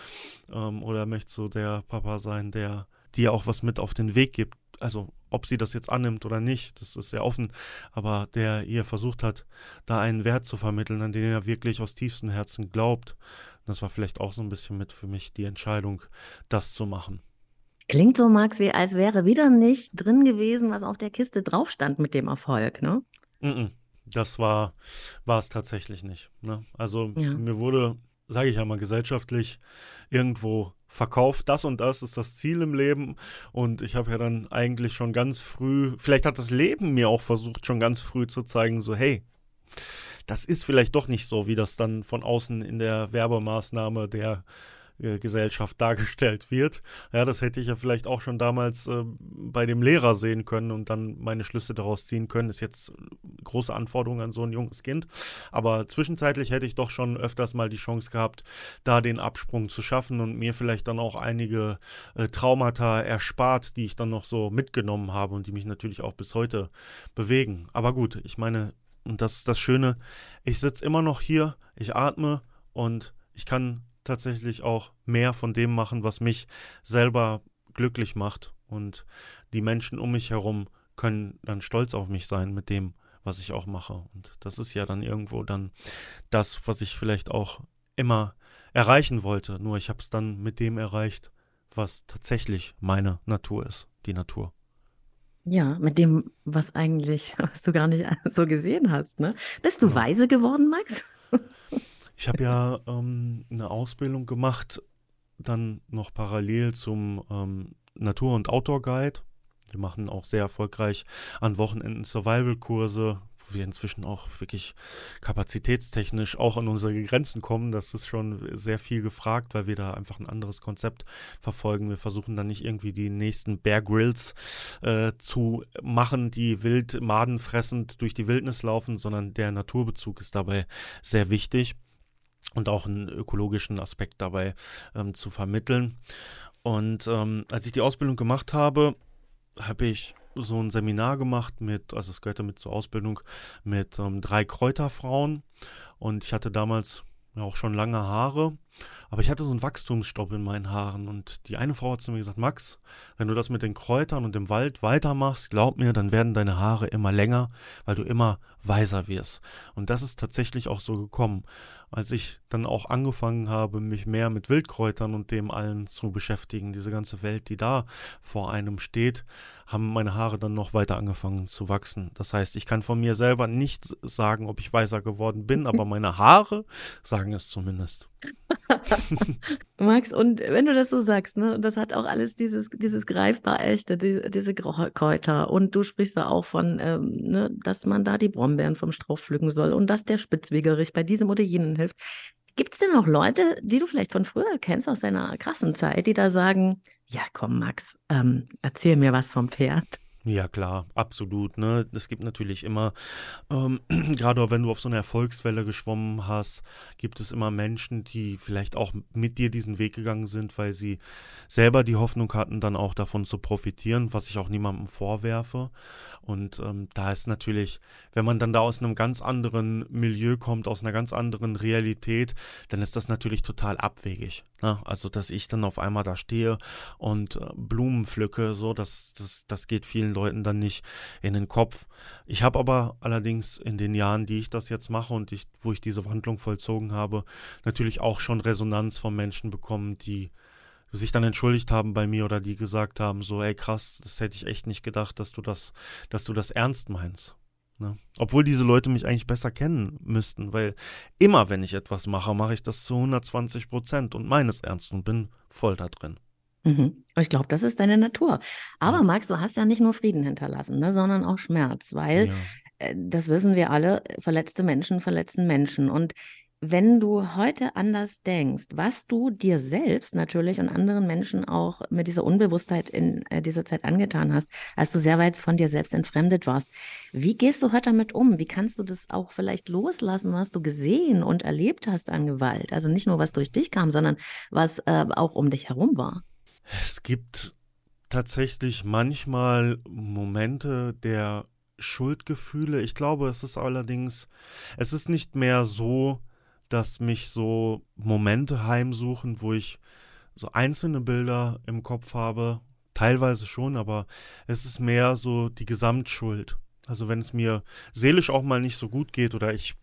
Ähm, oder möchtest du der Papa sein, der dir auch was mit auf den Weg gibt? Also, ob sie das jetzt annimmt oder nicht, das ist sehr offen, aber der ihr versucht hat, da einen Wert zu vermitteln, an den er wirklich aus tiefstem Herzen glaubt. Das war vielleicht auch so ein bisschen mit für mich die Entscheidung, das zu machen. Klingt so, Max, wie als wäre wieder nicht drin gewesen, was auf der Kiste drauf stand mit dem Erfolg, ne? Das war, war es tatsächlich nicht. Ne? Also ja. mir wurde, sage ich ja mal, gesellschaftlich irgendwo verkauft, das und das ist das Ziel im Leben. Und ich habe ja dann eigentlich schon ganz früh, vielleicht hat das Leben mir auch versucht, schon ganz früh zu zeigen, so, hey, das ist vielleicht doch nicht so, wie das dann von außen in der Werbemaßnahme der Gesellschaft dargestellt wird. Ja, das hätte ich ja vielleicht auch schon damals äh, bei dem Lehrer sehen können und dann meine Schlüsse daraus ziehen können. Ist jetzt große Anforderung an so ein junges Kind. Aber zwischenzeitlich hätte ich doch schon öfters mal die Chance gehabt, da den Absprung zu schaffen und mir vielleicht dann auch einige äh, Traumata erspart, die ich dann noch so mitgenommen habe und die mich natürlich auch bis heute bewegen. Aber gut, ich meine, und das ist das Schöne, ich sitze immer noch hier, ich atme und ich kann tatsächlich auch mehr von dem machen, was mich selber glücklich macht. Und die Menschen um mich herum können dann stolz auf mich sein mit dem, was ich auch mache. Und das ist ja dann irgendwo dann das, was ich vielleicht auch immer erreichen wollte. Nur ich habe es dann mit dem erreicht, was tatsächlich meine Natur ist, die Natur. Ja, mit dem, was eigentlich, [laughs] was du gar nicht [laughs] so gesehen hast, ne? Bist du ja. weise geworden, Max? [laughs] Ich habe ja ähm, eine Ausbildung gemacht, dann noch parallel zum ähm, Natur- und Outdoor-Guide. Wir machen auch sehr erfolgreich an Wochenenden Survival-Kurse, wo wir inzwischen auch wirklich kapazitätstechnisch auch an unsere Grenzen kommen. Das ist schon sehr viel gefragt, weil wir da einfach ein anderes Konzept verfolgen. Wir versuchen dann nicht irgendwie die nächsten Bear Grills äh, zu machen, die wild madenfressend durch die Wildnis laufen, sondern der Naturbezug ist dabei sehr wichtig und auch einen ökologischen Aspekt dabei ähm, zu vermitteln. Und ähm, als ich die Ausbildung gemacht habe, habe ich so ein Seminar gemacht mit, also es gehörte mit zur Ausbildung, mit ähm, drei Kräuterfrauen. Und ich hatte damals auch schon lange Haare, aber ich hatte so einen Wachstumsstopp in meinen Haaren. Und die eine Frau hat zu mir gesagt, Max, wenn du das mit den Kräutern und dem Wald weitermachst, glaub mir, dann werden deine Haare immer länger, weil du immer weiser wirst. Und das ist tatsächlich auch so gekommen als ich dann auch angefangen habe, mich mehr mit Wildkräutern und dem allen zu beschäftigen, diese ganze Welt, die da vor einem steht, haben meine Haare dann noch weiter angefangen zu wachsen. Das heißt, ich kann von mir selber nicht sagen, ob ich weißer geworden bin, aber [laughs] meine Haare sagen es zumindest. [laughs] Max, und wenn du das so sagst, ne, das hat auch alles dieses, dieses greifbar echte, die, diese Kräuter. Und du sprichst da auch von, ähm, ne, dass man da die Brombeeren vom Strauch pflücken soll und dass der Spitzwegerich bei diesem oder jenen hilft. Gibt es denn noch Leute, die du vielleicht von früher kennst, aus deiner krassen Zeit, die da sagen, ja komm Max, ähm, erzähl mir was vom Pferd? Ja, klar, absolut. Ne? Es gibt natürlich immer, ähm, [clears throat] gerade wenn du auf so einer Erfolgswelle geschwommen hast, gibt es immer Menschen, die vielleicht auch mit dir diesen Weg gegangen sind, weil sie selber die Hoffnung hatten, dann auch davon zu profitieren, was ich auch niemandem vorwerfe. Und ähm, da ist natürlich, wenn man dann da aus einem ganz anderen Milieu kommt, aus einer ganz anderen Realität, dann ist das natürlich total abwegig. Ne? Also, dass ich dann auf einmal da stehe und äh, Blumen pflücke, so, das, das, das geht vielen Leuten dann nicht in den Kopf. Ich habe aber allerdings in den Jahren, die ich das jetzt mache und ich, wo ich diese Wandlung vollzogen habe, natürlich auch schon Resonanz von Menschen bekommen, die sich dann entschuldigt haben bei mir oder die gesagt haben, so, ey krass, das hätte ich echt nicht gedacht, dass du das, dass du das ernst meinst. Ne? Obwohl diese Leute mich eigentlich besser kennen müssten, weil immer, wenn ich etwas mache, mache ich das zu 120 Prozent und meines ernst und bin voll da drin. Mhm. Ich glaube, das ist deine Natur. Aber ja. Max, du hast ja nicht nur Frieden hinterlassen, ne, sondern auch Schmerz, weil, ja. äh, das wissen wir alle, verletzte Menschen verletzen Menschen. Und wenn du heute anders denkst, was du dir selbst natürlich und anderen Menschen auch mit dieser Unbewusstheit in äh, dieser Zeit angetan hast, als du sehr weit von dir selbst entfremdet warst, wie gehst du heute damit um? Wie kannst du das auch vielleicht loslassen, was du gesehen und erlebt hast an Gewalt? Also nicht nur, was durch dich kam, sondern was äh, auch um dich herum war. Es gibt tatsächlich manchmal Momente der Schuldgefühle. Ich glaube, es ist allerdings, es ist nicht mehr so, dass mich so Momente heimsuchen, wo ich so einzelne Bilder im Kopf habe. Teilweise schon, aber es ist mehr so die Gesamtschuld. Also wenn es mir seelisch auch mal nicht so gut geht oder ich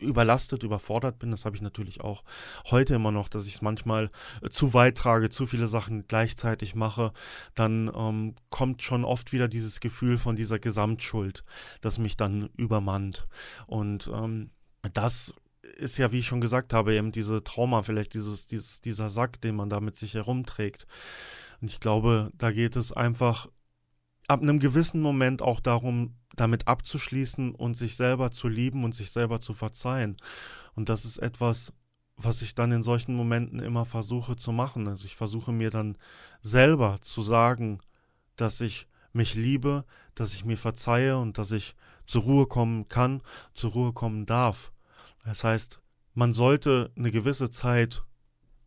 überlastet, überfordert bin. Das habe ich natürlich auch heute immer noch, dass ich es manchmal äh, zu weit trage, zu viele Sachen gleichzeitig mache. Dann ähm, kommt schon oft wieder dieses Gefühl von dieser Gesamtschuld, das mich dann übermannt. Und ähm, das ist ja, wie ich schon gesagt habe, eben diese Trauma, vielleicht dieses, dieses, dieser Sack, den man da mit sich herumträgt. Und ich glaube, da geht es einfach ab einem gewissen Moment auch darum, damit abzuschließen und sich selber zu lieben und sich selber zu verzeihen. Und das ist etwas, was ich dann in solchen Momenten immer versuche zu machen. Also ich versuche mir dann selber zu sagen, dass ich mich liebe, dass ich mir verzeihe und dass ich zur Ruhe kommen kann, zur Ruhe kommen darf. Das heißt, man sollte eine gewisse Zeit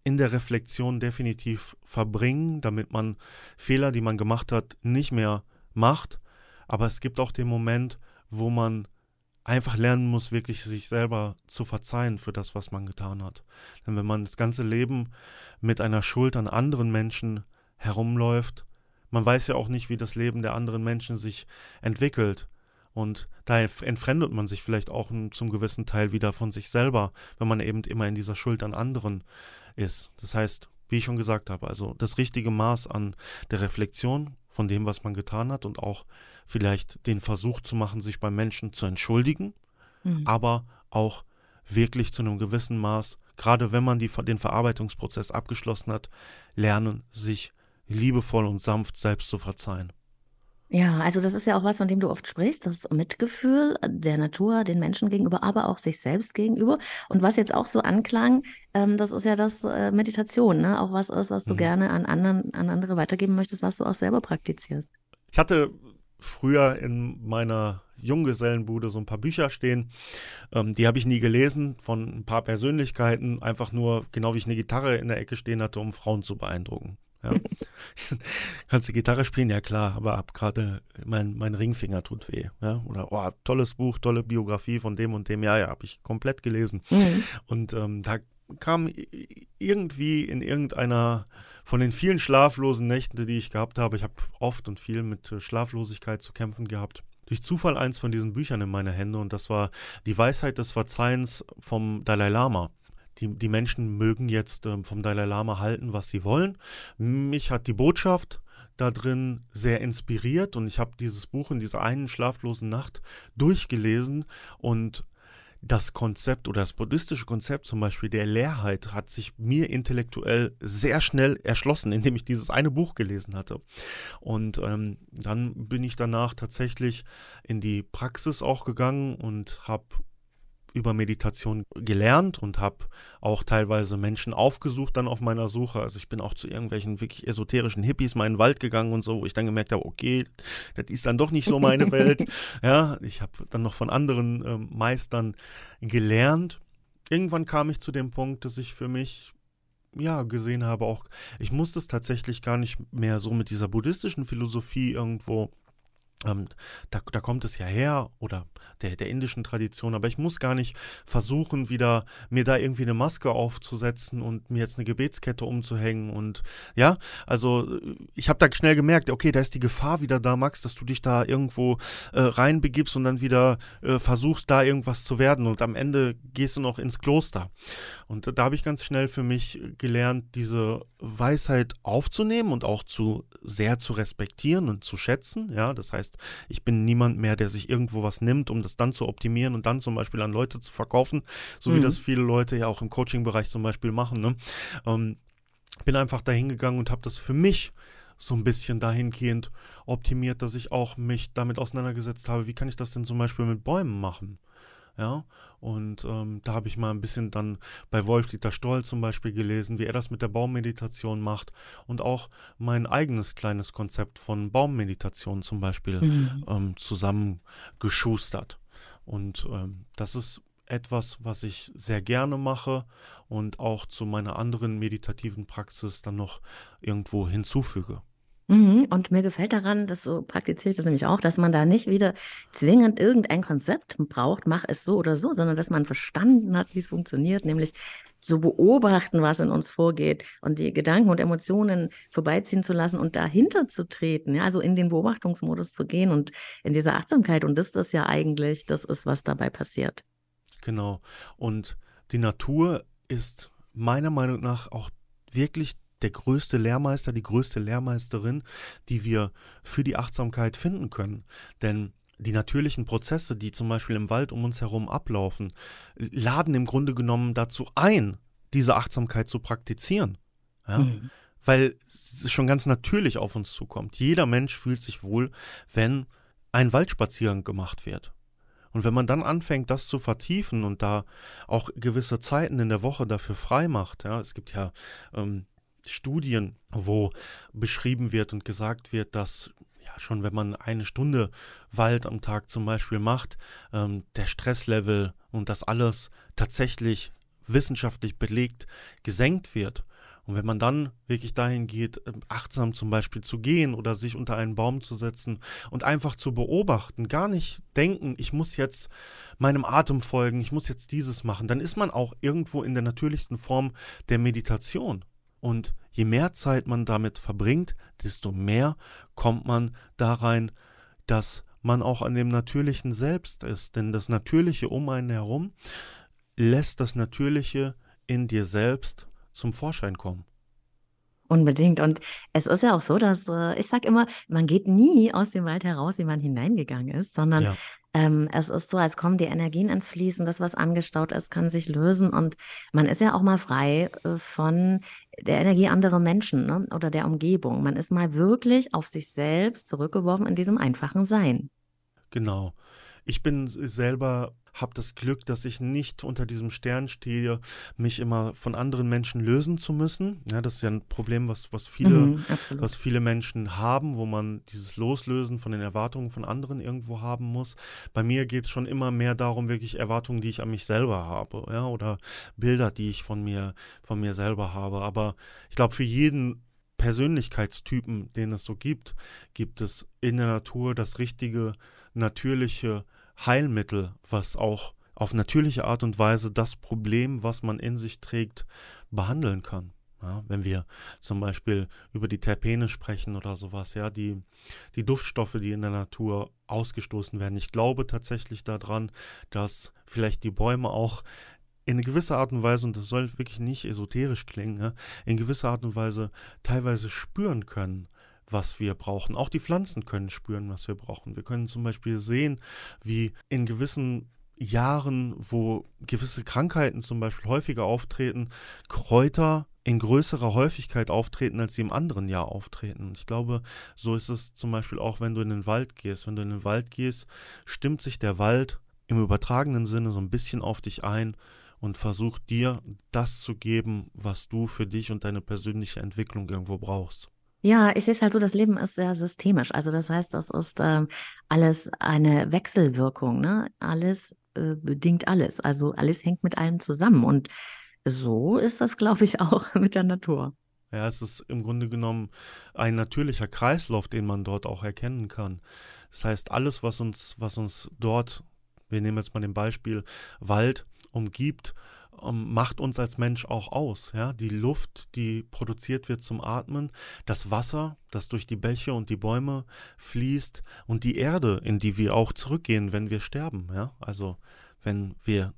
in der Reflexion definitiv verbringen, damit man Fehler, die man gemacht hat, nicht mehr macht. Aber es gibt auch den Moment, wo man einfach lernen muss, wirklich sich selber zu verzeihen für das, was man getan hat. Denn wenn man das ganze Leben mit einer Schuld an anderen Menschen herumläuft, man weiß ja auch nicht, wie das Leben der anderen Menschen sich entwickelt. Und da entfremdet man sich vielleicht auch zum gewissen Teil wieder von sich selber, wenn man eben immer in dieser Schuld an anderen ist. Das heißt, wie ich schon gesagt habe, also das richtige Maß an der Reflexion von dem, was man getan hat und auch vielleicht den Versuch zu machen, sich beim Menschen zu entschuldigen, mhm. aber auch wirklich zu einem gewissen Maß, gerade wenn man die, den Verarbeitungsprozess abgeschlossen hat, lernen, sich liebevoll und sanft selbst zu verzeihen. Ja, also das ist ja auch was, von dem du oft sprichst, das Mitgefühl der Natur, den Menschen gegenüber, aber auch sich selbst gegenüber. Und was jetzt auch so anklang, ähm, das ist ja das äh, Meditation, ne? Auch was ist, was du mhm. gerne an anderen, an andere weitergeben möchtest, was du auch selber praktizierst. Ich hatte früher in meiner Junggesellenbude so ein paar Bücher stehen. Ähm, die habe ich nie gelesen, von ein paar Persönlichkeiten, einfach nur, genau wie ich eine Gitarre in der Ecke stehen hatte, um Frauen zu beeindrucken. Ja. [laughs] Kannst du Gitarre spielen? Ja klar, aber ab gerade mein, mein Ringfinger tut weh. Ja? Oder oh, tolles Buch, tolle Biografie von dem und dem. Ja, ja, habe ich komplett gelesen. Mhm. Und ähm, da kam irgendwie in irgendeiner von den vielen schlaflosen Nächten, die ich gehabt habe, ich habe oft und viel mit äh, Schlaflosigkeit zu kämpfen gehabt, durch Zufall eins von diesen Büchern in meine Hände und das war Die Weisheit des Verzeihens vom Dalai Lama die, die Menschen mögen jetzt ähm, vom Dalai Lama halten, was sie wollen. Mich hat die Botschaft da drin sehr inspiriert und ich habe dieses Buch in dieser einen schlaflosen Nacht durchgelesen und das Konzept oder das buddhistische Konzept zum Beispiel der Leerheit hat sich mir intellektuell sehr schnell erschlossen, [laughs] indem ich dieses eine Buch gelesen hatte. Und ähm, dann bin ich danach tatsächlich in die Praxis auch gegangen und habe über Meditation gelernt und habe auch teilweise Menschen aufgesucht dann auf meiner Suche. Also ich bin auch zu irgendwelchen wirklich esoterischen Hippies mal in den Wald gegangen und so, wo ich dann gemerkt habe, okay, das ist dann doch nicht so meine [laughs] Welt. Ja, ich habe dann noch von anderen äh, Meistern gelernt. Irgendwann kam ich zu dem Punkt, dass ich für mich ja, gesehen habe, auch ich muss das tatsächlich gar nicht mehr so mit dieser buddhistischen Philosophie irgendwo ähm, da, da, kommt es ja her oder der, der indischen Tradition, aber ich muss gar nicht versuchen, wieder mir da irgendwie eine Maske aufzusetzen und mir jetzt eine Gebetskette umzuhängen und ja, also äh, ich habe da schnell gemerkt, okay, da ist die Gefahr wieder da, Max, dass du dich da irgendwo äh, reinbegibst und dann wieder äh, versuchst, da irgendwas zu werden und am Ende gehst du noch ins Kloster. Und da habe ich ganz schnell für mich gelernt, diese Weisheit aufzunehmen und auch zu sehr zu respektieren und zu schätzen, ja, das heißt, heißt, ich bin niemand mehr, der sich irgendwo was nimmt, um das dann zu optimieren und dann zum Beispiel an Leute zu verkaufen, so mhm. wie das viele Leute ja auch im Coaching-Bereich zum Beispiel machen. Ne? Ähm, bin einfach dahin gegangen und habe das für mich so ein bisschen dahingehend optimiert, dass ich auch mich damit auseinandergesetzt habe, wie kann ich das denn zum Beispiel mit Bäumen machen? Ja, und ähm, da habe ich mal ein bisschen dann bei Wolf-Dieter Stoll zum Beispiel gelesen, wie er das mit der Baummeditation macht und auch mein eigenes kleines Konzept von Baummeditation zum Beispiel mhm. ähm, zusammengeschustert. Und ähm, das ist etwas, was ich sehr gerne mache und auch zu meiner anderen meditativen Praxis dann noch irgendwo hinzufüge. Mhm, und mir gefällt daran, dass so praktiziere ich das nämlich auch, dass man da nicht wieder zwingend irgendein Konzept braucht, mach es so oder so, sondern dass man verstanden hat, wie es funktioniert, nämlich zu beobachten, was in uns vorgeht und die Gedanken und Emotionen vorbeiziehen zu lassen und dahinter zu treten, ja, also in den Beobachtungsmodus zu gehen und in diese Achtsamkeit. Und das ist das ja eigentlich, das ist, was dabei passiert. Genau. Und die Natur ist meiner Meinung nach auch wirklich der größte Lehrmeister, die größte Lehrmeisterin, die wir für die Achtsamkeit finden können. Denn die natürlichen Prozesse, die zum Beispiel im Wald um uns herum ablaufen, laden im Grunde genommen dazu ein, diese Achtsamkeit zu praktizieren. Ja? Mhm. Weil es schon ganz natürlich auf uns zukommt. Jeder Mensch fühlt sich wohl, wenn ein Waldspaziergang gemacht wird. Und wenn man dann anfängt, das zu vertiefen und da auch gewisse Zeiten in der Woche dafür frei macht, ja, es gibt ja ähm, Studien, wo beschrieben wird und gesagt wird, dass ja schon wenn man eine Stunde Wald am Tag zum Beispiel macht, ähm, der Stresslevel und das alles tatsächlich wissenschaftlich belegt gesenkt wird. Und wenn man dann wirklich dahin geht, ähm, achtsam zum Beispiel zu gehen oder sich unter einen Baum zu setzen und einfach zu beobachten, gar nicht denken, ich muss jetzt meinem Atem folgen, ich muss jetzt dieses machen, dann ist man auch irgendwo in der natürlichsten Form der Meditation. Und je mehr Zeit man damit verbringt, desto mehr kommt man da rein, dass man auch an dem Natürlichen selbst ist. Denn das Natürliche um einen herum lässt das Natürliche in dir selbst zum Vorschein kommen. Unbedingt. Und es ist ja auch so, dass äh, ich sage immer, man geht nie aus dem Wald heraus, wie man hineingegangen ist, sondern ja. ähm, es ist so, als kommen die Energien ins Fließen, das, was angestaut ist, kann sich lösen. Und man ist ja auch mal frei äh, von der Energie anderer Menschen ne? oder der Umgebung. Man ist mal wirklich auf sich selbst zurückgeworfen in diesem einfachen Sein. Genau. Ich bin selber habe das Glück, dass ich nicht unter diesem Stern stehe, mich immer von anderen Menschen lösen zu müssen. Ja, das ist ja ein Problem, was, was, viele, mhm, was viele Menschen haben, wo man dieses Loslösen von den Erwartungen von anderen irgendwo haben muss. Bei mir geht es schon immer mehr darum, wirklich Erwartungen, die ich an mich selber habe, ja, oder Bilder, die ich von mir, von mir selber habe. Aber ich glaube, für jeden Persönlichkeitstypen, den es so gibt, gibt es in der Natur das richtige, natürliche Heilmittel, was auch auf natürliche Art und Weise das Problem, was man in sich trägt, behandeln kann. Ja, wenn wir zum Beispiel über die Terpene sprechen oder sowas, ja, die, die Duftstoffe, die in der Natur ausgestoßen werden. Ich glaube tatsächlich daran, dass vielleicht die Bäume auch in gewisser Art und Weise, und das soll wirklich nicht esoterisch klingen, in gewisser Art und Weise teilweise spüren können, was wir brauchen. Auch die Pflanzen können spüren, was wir brauchen. Wir können zum Beispiel sehen, wie in gewissen Jahren, wo gewisse Krankheiten zum Beispiel häufiger auftreten, Kräuter in größerer Häufigkeit auftreten, als sie im anderen Jahr auftreten. Ich glaube, so ist es zum Beispiel auch, wenn du in den Wald gehst. Wenn du in den Wald gehst, stimmt sich der Wald im übertragenen Sinne so ein bisschen auf dich ein und versucht dir das zu geben, was du für dich und deine persönliche Entwicklung irgendwo brauchst. Ja, ich sehe es halt so, das Leben ist sehr systemisch. Also das heißt, das ist ähm, alles eine Wechselwirkung. Ne? Alles äh, bedingt alles. Also alles hängt mit allem zusammen. Und so ist das, glaube ich, [laughs] auch mit der Natur. Ja, es ist im Grunde genommen ein natürlicher Kreislauf, den man dort auch erkennen kann. Das heißt, alles, was uns, was uns dort, wir nehmen jetzt mal den Beispiel Wald, umgibt, macht uns als Mensch auch aus. Ja? Die Luft, die produziert wird zum Atmen, das Wasser, das durch die Bäche und die Bäume fließt und die Erde, in die wir auch zurückgehen, wenn wir sterben. Ja? Also wenn wir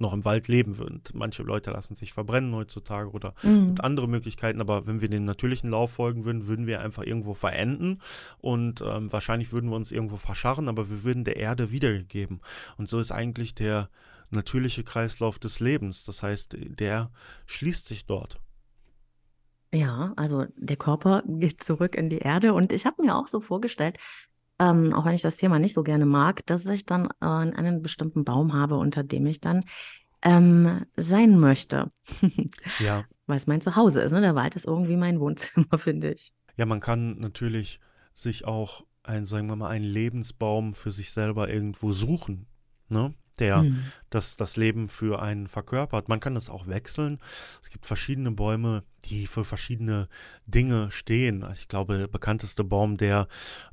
noch im Wald leben würden. Manche Leute lassen sich verbrennen heutzutage oder mhm. andere Möglichkeiten, aber wenn wir dem natürlichen Lauf folgen würden, würden wir einfach irgendwo verenden und ähm, wahrscheinlich würden wir uns irgendwo verscharren, aber wir würden der Erde wiedergegeben. Und so ist eigentlich der natürliche Kreislauf des Lebens. Das heißt, der schließt sich dort. Ja, also der Körper geht zurück in die Erde und ich habe mir auch so vorgestellt, ähm, auch wenn ich das Thema nicht so gerne mag, dass ich dann äh, einen bestimmten Baum habe, unter dem ich dann ähm, sein möchte. [laughs] ja. Weil es mein Zuhause ist. Ne? Der Wald ist irgendwie mein Wohnzimmer, [laughs] finde ich. Ja, man kann natürlich sich auch ein, sagen wir mal, einen Lebensbaum für sich selber irgendwo suchen. Ne? Der mhm. das, das Leben für einen verkörpert. Man kann das auch wechseln. Es gibt verschiedene Bäume, die für verschiedene Dinge stehen. Ich glaube, der bekannteste Baum, der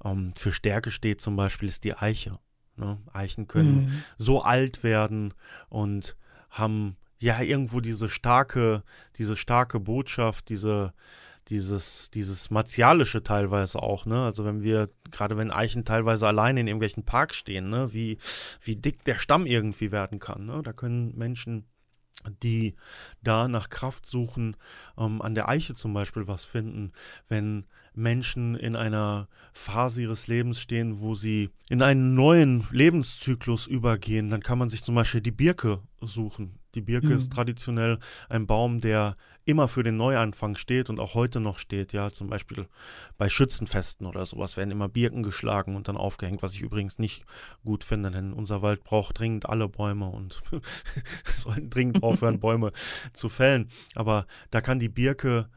ähm, für Stärke steht, zum Beispiel, ist die Eiche. Ne? Eichen können mhm. so alt werden und haben ja irgendwo diese starke, diese starke Botschaft, diese dieses, dieses martialische teilweise auch, ne? Also wenn wir, gerade wenn Eichen teilweise alleine in irgendwelchen Parks stehen, ne, wie, wie dick der Stamm irgendwie werden kann, ne? Da können Menschen, die da nach Kraft suchen, ähm, an der Eiche zum Beispiel was finden, wenn Menschen in einer Phase ihres Lebens stehen, wo sie in einen neuen Lebenszyklus übergehen, dann kann man sich zum Beispiel die Birke suchen. Die Birke mhm. ist traditionell ein Baum, der immer für den Neuanfang steht und auch heute noch steht. Ja, zum Beispiel bei Schützenfesten oder sowas werden immer Birken geschlagen und dann aufgehängt, was ich übrigens nicht gut finde, denn unser Wald braucht dringend alle Bäume und [laughs] sollten dringend aufhören, Bäume zu fällen. Aber da kann die Birke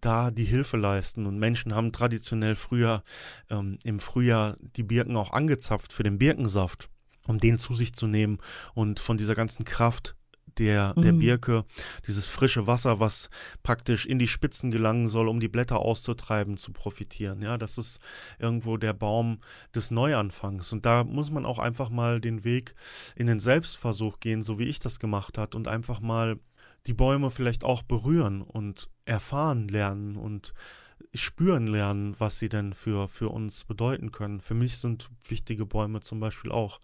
da die Hilfe leisten. Und Menschen haben traditionell früher ähm, im Frühjahr die Birken auch angezapft für den Birkensaft, um den zu sich zu nehmen und von dieser ganzen Kraft der, der mhm. Birke, dieses frische Wasser, was praktisch in die Spitzen gelangen soll, um die Blätter auszutreiben, zu profitieren. Ja, das ist irgendwo der Baum des Neuanfangs. Und da muss man auch einfach mal den Weg in den Selbstversuch gehen, so wie ich das gemacht habe, und einfach mal die Bäume vielleicht auch berühren und erfahren lernen und spüren lernen, was sie denn für, für uns bedeuten können. Für mich sind wichtige Bäume zum Beispiel auch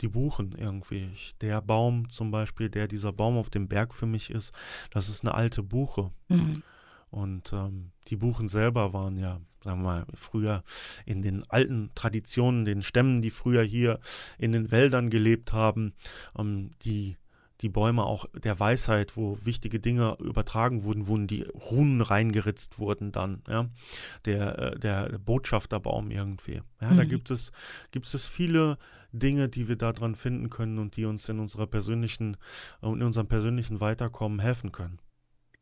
die Buchen irgendwie. Der Baum zum Beispiel, der dieser Baum auf dem Berg für mich ist, das ist eine alte Buche. Mhm. Und ähm, die Buchen selber waren ja, sagen wir mal, früher in den alten Traditionen, den Stämmen, die früher hier in den Wäldern gelebt haben, ähm, die die Bäume auch der Weisheit, wo wichtige Dinge übertragen wurden, wurden die Runen reingeritzt wurden dann, ja. Der, äh, der Botschafterbaum irgendwie. Ja, mhm. da gibt es, gibt es viele Dinge, die wir daran finden können und die uns in unserer persönlichen, in unserem persönlichen Weiterkommen helfen können.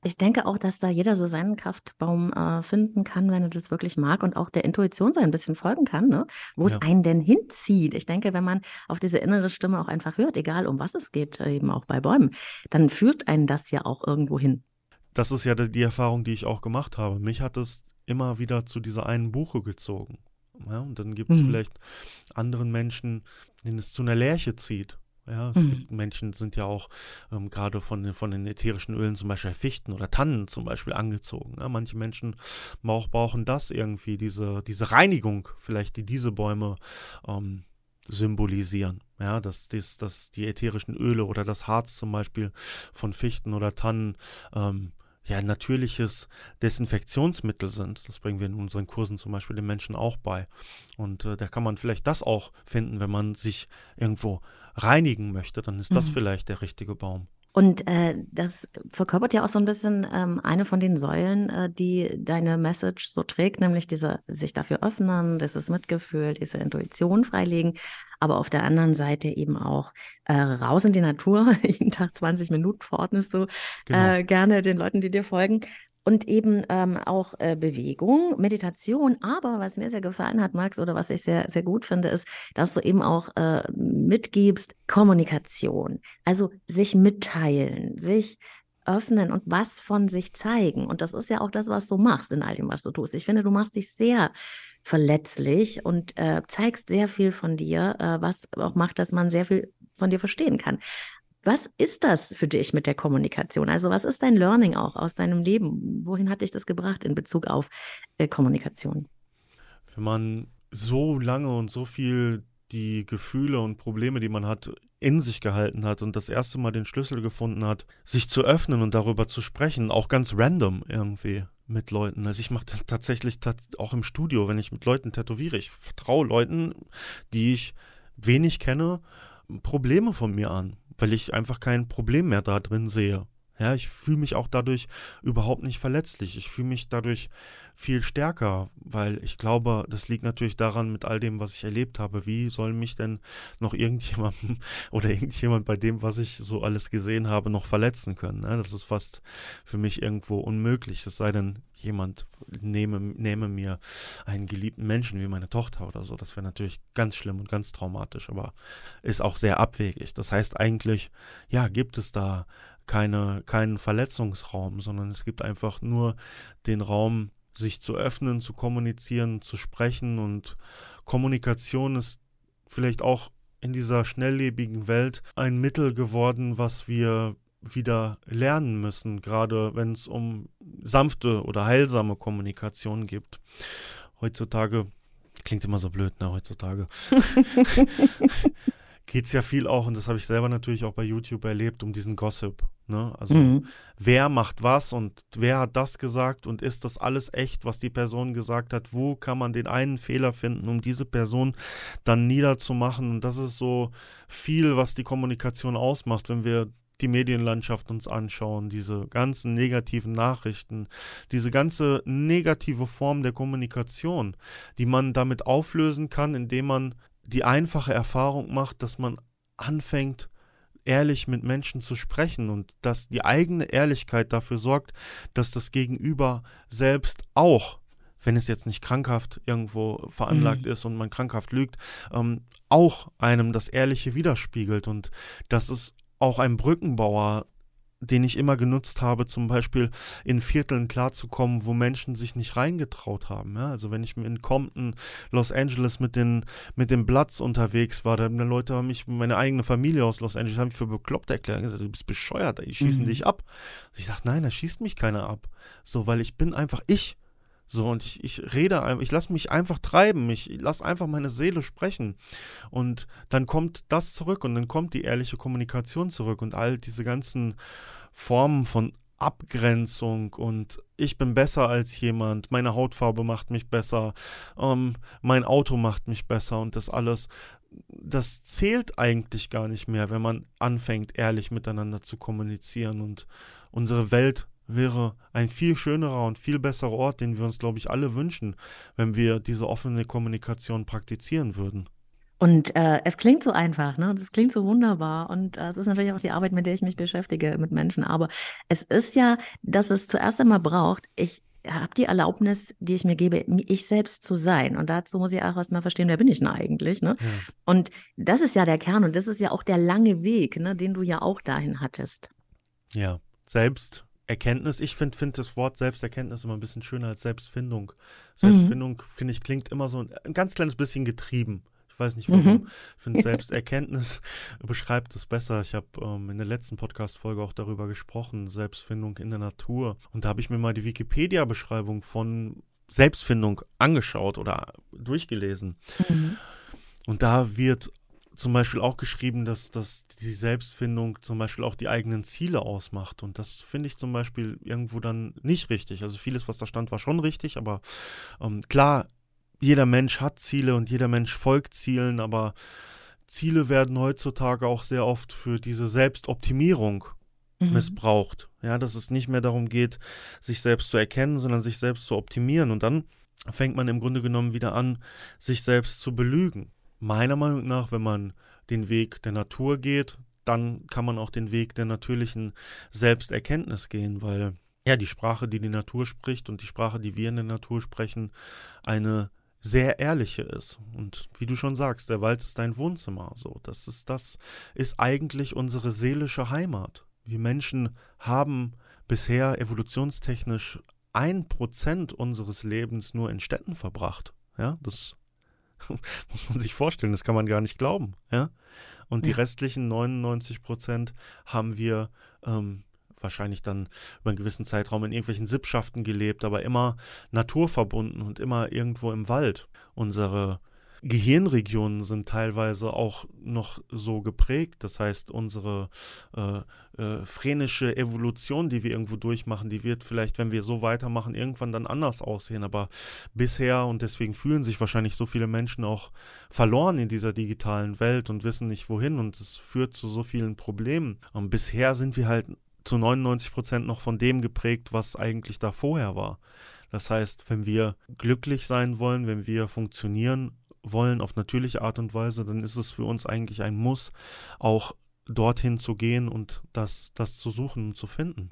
Ich denke auch, dass da jeder so seinen Kraftbaum äh, finden kann, wenn er das wirklich mag und auch der Intuition so ein bisschen folgen kann, ne? wo ja. es einen denn hinzieht. Ich denke, wenn man auf diese innere Stimme auch einfach hört, egal um was es geht, äh, eben auch bei Bäumen, dann führt einen das ja auch irgendwo hin. Das ist ja die Erfahrung, die ich auch gemacht habe. Mich hat es immer wieder zu dieser einen Buche gezogen. Ja, und dann gibt es mhm. vielleicht anderen Menschen, denen es zu einer Lerche zieht. Ja, es mhm. gibt Menschen sind ja auch ähm, gerade von den, von den ätherischen Ölen zum Beispiel Fichten oder Tannen zum Beispiel angezogen. Ja, manche Menschen auch brauchen das irgendwie, diese, diese Reinigung vielleicht, die diese Bäume ähm, symbolisieren. Ja, dass, dass, dass die ätherischen Öle oder das Harz zum Beispiel von Fichten oder Tannen ähm, ja natürliches Desinfektionsmittel sind. Das bringen wir in unseren Kursen zum Beispiel den Menschen auch bei. Und äh, da kann man vielleicht das auch finden, wenn man sich irgendwo reinigen möchte, dann ist das mhm. vielleicht der richtige Baum. Und äh, das verkörpert ja auch so ein bisschen ähm, eine von den Säulen, äh, die deine Message so trägt, nämlich diese sich dafür öffnen, dieses Mitgefühl, diese Intuition freilegen, aber auf der anderen Seite eben auch äh, raus in die Natur, [laughs] jeden Tag 20 Minuten verordnest du genau. äh, gerne den Leuten, die dir folgen und eben ähm, auch äh, Bewegung, Meditation. Aber was mir sehr gefallen hat, Max, oder was ich sehr, sehr gut finde, ist, dass du eben auch äh, mitgibst Kommunikation. Also sich mitteilen, sich öffnen und was von sich zeigen. Und das ist ja auch das, was du machst in all dem, was du tust. Ich finde, du machst dich sehr verletzlich und äh, zeigst sehr viel von dir, äh, was auch macht, dass man sehr viel von dir verstehen kann. Was ist das für dich mit der Kommunikation? Also was ist dein Learning auch aus deinem Leben? Wohin hat dich das gebracht in Bezug auf äh, Kommunikation? Wenn man so lange und so viel die Gefühle und Probleme, die man hat, in sich gehalten hat und das erste Mal den Schlüssel gefunden hat, sich zu öffnen und darüber zu sprechen, auch ganz random irgendwie mit Leuten. Also ich mache das tatsächlich auch im Studio, wenn ich mit Leuten tätowiere. Ich vertraue Leuten, die ich wenig kenne, Probleme von mir an weil ich einfach kein Problem mehr da drin sehe. Ja, ich fühle mich auch dadurch überhaupt nicht verletzlich. Ich fühle mich dadurch viel stärker, weil ich glaube, das liegt natürlich daran mit all dem, was ich erlebt habe. Wie soll mich denn noch irgendjemand [laughs] oder irgendjemand bei dem, was ich so alles gesehen habe, noch verletzen können? Ne? Das ist fast für mich irgendwo unmöglich. Es sei denn, jemand nehme, nehme mir einen geliebten Menschen wie meine Tochter oder so. Das wäre natürlich ganz schlimm und ganz traumatisch, aber ist auch sehr abwegig. Das heißt eigentlich, ja, gibt es da keine, keinen Verletzungsraum, sondern es gibt einfach nur den Raum, sich zu öffnen, zu kommunizieren, zu sprechen und Kommunikation ist vielleicht auch in dieser schnelllebigen Welt ein Mittel geworden, was wir wieder lernen müssen, gerade wenn es um sanfte oder heilsame Kommunikation geht. Heutzutage klingt immer so blöd, ne? Heutzutage [laughs] geht es ja viel auch, und das habe ich selber natürlich auch bei YouTube erlebt, um diesen Gossip. Ne? Also mhm. wer macht was und wer hat das gesagt und ist das alles echt, was die Person gesagt hat? Wo kann man den einen Fehler finden, um diese Person dann niederzumachen? Und das ist so viel, was die Kommunikation ausmacht, wenn wir die Medienlandschaft uns anschauen, diese ganzen negativen Nachrichten, diese ganze negative Form der Kommunikation, die man damit auflösen kann, indem man die einfache Erfahrung macht, dass man anfängt, ehrlich mit Menschen zu sprechen und dass die eigene Ehrlichkeit dafür sorgt, dass das Gegenüber selbst auch, wenn es jetzt nicht krankhaft irgendwo veranlagt mhm. ist und man krankhaft lügt, ähm, auch einem das Ehrliche widerspiegelt und dass es auch ein Brückenbauer den ich immer genutzt habe, zum Beispiel in Vierteln klarzukommen, wo Menschen sich nicht reingetraut haben. Ja? Also wenn ich in Compton, Los Angeles mit den, mit dem Platz unterwegs war, dann Leute haben mich, meine eigene Familie aus Los Angeles, haben mich für bekloppt erklärt, gesagt, du bist bescheuert, die schießen mhm. dich ab. Ich dachte, nein, da schießt mich keiner ab. So, weil ich bin einfach ich. So, und ich, ich rede ich lasse mich einfach treiben, ich lasse einfach meine Seele sprechen. Und dann kommt das zurück und dann kommt die ehrliche Kommunikation zurück und all diese ganzen Formen von Abgrenzung und ich bin besser als jemand, meine Hautfarbe macht mich besser, ähm, mein Auto macht mich besser und das alles, das zählt eigentlich gar nicht mehr, wenn man anfängt, ehrlich miteinander zu kommunizieren und unsere Welt wäre ein viel schönerer und viel besserer Ort, den wir uns, glaube ich, alle wünschen, wenn wir diese offene Kommunikation praktizieren würden. Und äh, es klingt so einfach, ne? Das klingt so wunderbar. Und äh, es ist natürlich auch die Arbeit, mit der ich mich beschäftige, mit Menschen. Aber es ist ja, dass es zuerst einmal braucht, ich habe die Erlaubnis, die ich mir gebe, ich selbst zu sein. Und dazu muss ich auch erstmal verstehen, wer bin ich denn eigentlich? Ne? Ja. Und das ist ja der Kern und das ist ja auch der lange Weg, ne, den du ja auch dahin hattest. Ja, selbst Erkenntnis, ich finde find das Wort Selbsterkenntnis immer ein bisschen schöner als Selbstfindung. Selbstfindung, mhm. finde ich, klingt immer so ein, ein, ganz kleines bisschen getrieben. Ich weiß nicht warum. Mhm. Ich finde [laughs] Selbsterkenntnis [laughs] beschreibt es besser. Ich habe ähm, in der letzten Podcast-Folge auch darüber gesprochen, Selbstfindung in der Natur. Und da habe ich mir mal die Wikipedia-Beschreibung von Selbstfindung angeschaut oder durchgelesen. Mhm. Und da wird zum Beispiel auch geschrieben, dass, dass die Selbstfindung zum Beispiel auch die eigenen Ziele ausmacht. Und das finde ich zum Beispiel irgendwo dann nicht richtig. Also vieles, was da stand, war schon richtig, aber ähm, klar, jeder Mensch hat Ziele und jeder Mensch folgt Zielen, aber Ziele werden heutzutage auch sehr oft für diese Selbstoptimierung mhm. missbraucht. Ja, dass es nicht mehr darum geht, sich selbst zu erkennen, sondern sich selbst zu optimieren. Und dann fängt man im Grunde genommen wieder an, sich selbst zu belügen meiner Meinung nach, wenn man den Weg der Natur geht, dann kann man auch den Weg der natürlichen Selbsterkenntnis gehen, weil ja die Sprache, die die Natur spricht und die Sprache, die wir in der Natur sprechen, eine sehr ehrliche ist. Und wie du schon sagst, der Wald ist dein Wohnzimmer. So, das ist das ist eigentlich unsere seelische Heimat. Wir Menschen haben bisher evolutionstechnisch ein Prozent unseres Lebens nur in Städten verbracht. Ja, das [laughs] Muss man sich vorstellen, das kann man gar nicht glauben. Ja? Und die restlichen 99 Prozent haben wir ähm, wahrscheinlich dann über einen gewissen Zeitraum in irgendwelchen Sippschaften gelebt, aber immer naturverbunden und immer irgendwo im Wald. Unsere Gehirnregionen sind teilweise auch noch so geprägt. Das heißt, unsere äh, äh, phrenische Evolution, die wir irgendwo durchmachen, die wird vielleicht, wenn wir so weitermachen, irgendwann dann anders aussehen. Aber bisher, und deswegen fühlen sich wahrscheinlich so viele Menschen auch verloren in dieser digitalen Welt und wissen nicht wohin. Und es führt zu so vielen Problemen. Und bisher sind wir halt zu 99 Prozent noch von dem geprägt, was eigentlich da vorher war. Das heißt, wenn wir glücklich sein wollen, wenn wir funktionieren wollen auf natürliche Art und Weise, dann ist es für uns eigentlich ein Muss, auch dorthin zu gehen und das, das zu suchen und zu finden.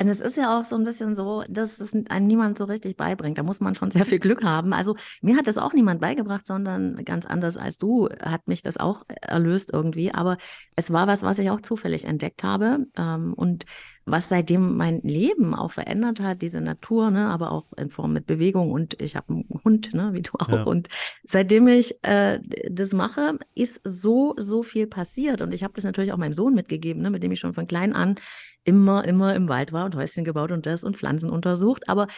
Und es ist ja auch so ein bisschen so, dass es einem niemand so richtig beibringt. Da muss man schon sehr viel Glück haben. Also mir hat das auch niemand beigebracht, sondern ganz anders als du hat mich das auch erlöst irgendwie. Aber es war was, was ich auch zufällig entdeckt habe. Ähm, und was seitdem mein Leben auch verändert hat, diese Natur, ne, aber auch in Form mit Bewegung und ich habe einen Hund, ne, wie du auch. Ja. Und seitdem ich äh, das mache, ist so, so viel passiert. Und ich habe das natürlich auch meinem Sohn mitgegeben, ne, mit dem ich schon von klein an immer, immer im Wald war und Häuschen gebaut und das und Pflanzen untersucht. Aber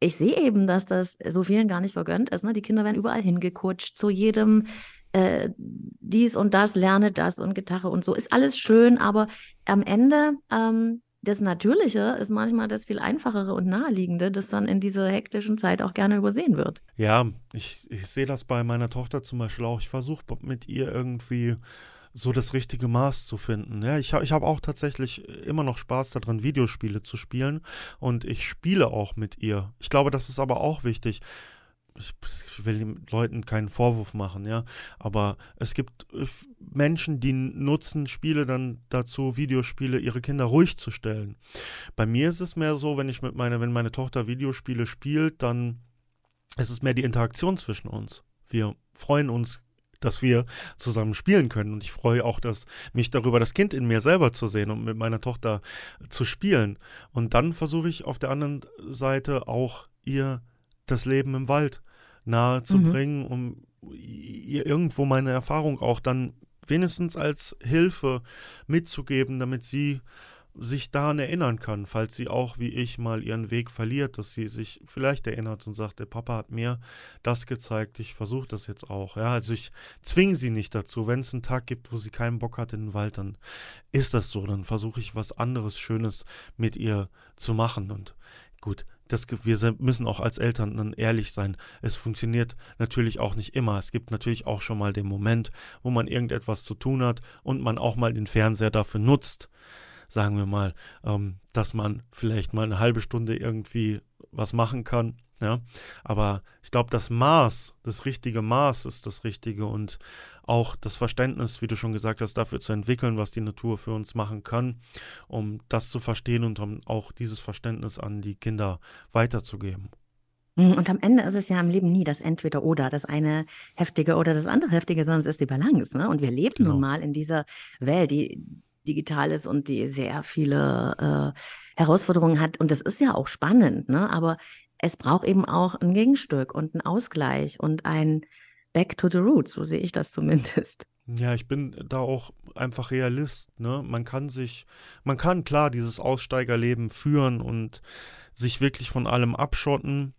ich sehe eben, dass das so vielen gar nicht vergönnt ist. Ne? Die Kinder werden überall hingekutscht, zu jedem äh, dies und das, lerne das und Gitarre und so. Ist alles schön, aber am Ende ähm, das Natürliche ist manchmal das viel einfachere und naheliegende, das dann in dieser hektischen Zeit auch gerne übersehen wird. Ja, ich, ich sehe das bei meiner Tochter zum Beispiel auch. Ich versuche mit ihr irgendwie so das richtige Maß zu finden. Ja, ich habe ich hab auch tatsächlich immer noch Spaß daran, Videospiele zu spielen und ich spiele auch mit ihr. Ich glaube, das ist aber auch wichtig ich will den Leuten keinen Vorwurf machen, ja, aber es gibt äh, Menschen, die nutzen Spiele dann dazu, Videospiele, ihre Kinder ruhig zu stellen. Bei mir ist es mehr so, wenn ich mit meiner, wenn meine Tochter Videospiele spielt, dann ist es mehr die Interaktion zwischen uns. Wir freuen uns dass wir zusammen spielen können. Und ich freue auch, dass mich darüber das Kind in mir selber zu sehen und mit meiner Tochter zu spielen. Und dann versuche ich auf der anderen Seite auch ihr das Leben im Wald nahe zu mhm. bringen, um ihr irgendwo meine Erfahrung auch dann wenigstens als Hilfe mitzugeben, damit sie sich daran erinnern kann, falls sie auch wie ich mal ihren Weg verliert, dass sie sich vielleicht erinnert und sagt, der Papa hat mir das gezeigt, ich versuche das jetzt auch. Ja, also ich zwinge sie nicht dazu. Wenn es einen Tag gibt, wo sie keinen Bock hat in den Wald, dann ist das so. Dann versuche ich was anderes Schönes mit ihr zu machen. Und gut, das, wir müssen auch als Eltern dann ehrlich sein. Es funktioniert natürlich auch nicht immer. Es gibt natürlich auch schon mal den Moment, wo man irgendetwas zu tun hat und man auch mal den Fernseher dafür nutzt. Sagen wir mal, ähm, dass man vielleicht mal eine halbe Stunde irgendwie was machen kann ja, aber ich glaube, das Maß, das richtige Maß ist das Richtige und auch das Verständnis, wie du schon gesagt hast, dafür zu entwickeln, was die Natur für uns machen kann, um das zu verstehen und um auch dieses Verständnis an die Kinder weiterzugeben. Mhm, und am Ende ist es ja im Leben nie das Entweder-Oder, das eine Heftige oder das andere Heftige, sondern es ist die Balance. Ne? Und wir leben genau. nun mal in dieser Welt, die digital ist und die sehr viele äh, Herausforderungen hat. Und das ist ja auch spannend, ne? aber es braucht eben auch ein Gegenstück und einen Ausgleich und ein Back to the Roots, so sehe ich das zumindest. Ja, ich bin da auch einfach Realist, ne? Man kann sich, man kann klar dieses Aussteigerleben führen und sich wirklich von allem abschotten.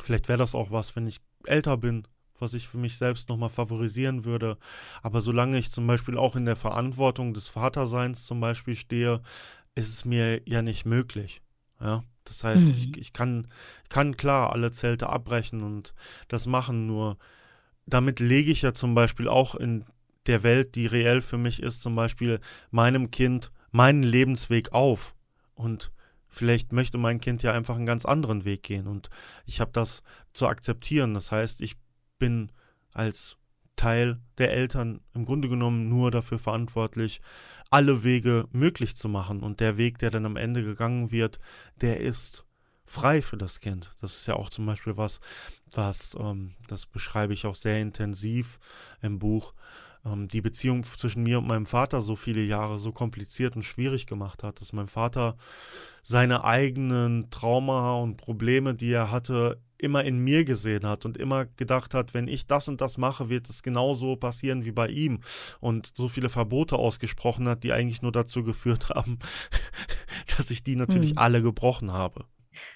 Vielleicht wäre das auch was, wenn ich älter bin, was ich für mich selbst nochmal favorisieren würde. Aber solange ich zum Beispiel auch in der Verantwortung des Vaterseins zum Beispiel stehe, ist es mir ja nicht möglich. Ja. Das heißt, mhm. ich, ich kann, kann klar alle Zelte abbrechen und das machen, nur damit lege ich ja zum Beispiel auch in der Welt, die reell für mich ist, zum Beispiel meinem Kind meinen Lebensweg auf. Und vielleicht möchte mein Kind ja einfach einen ganz anderen Weg gehen. Und ich habe das zu akzeptieren. Das heißt, ich bin als Teil der Eltern im Grunde genommen nur dafür verantwortlich, alle Wege möglich zu machen. Und der Weg, der dann am Ende gegangen wird, der ist frei für das Kind. Das ist ja auch zum Beispiel was, was, ähm, das beschreibe ich auch sehr intensiv im Buch, ähm, die Beziehung zwischen mir und meinem Vater so viele Jahre so kompliziert und schwierig gemacht hat, dass mein Vater seine eigenen Trauma und Probleme, die er hatte, immer in mir gesehen hat und immer gedacht hat, wenn ich das und das mache, wird es genauso passieren wie bei ihm und so viele Verbote ausgesprochen hat, die eigentlich nur dazu geführt [laughs] haben, dass ich die natürlich hm. alle gebrochen habe.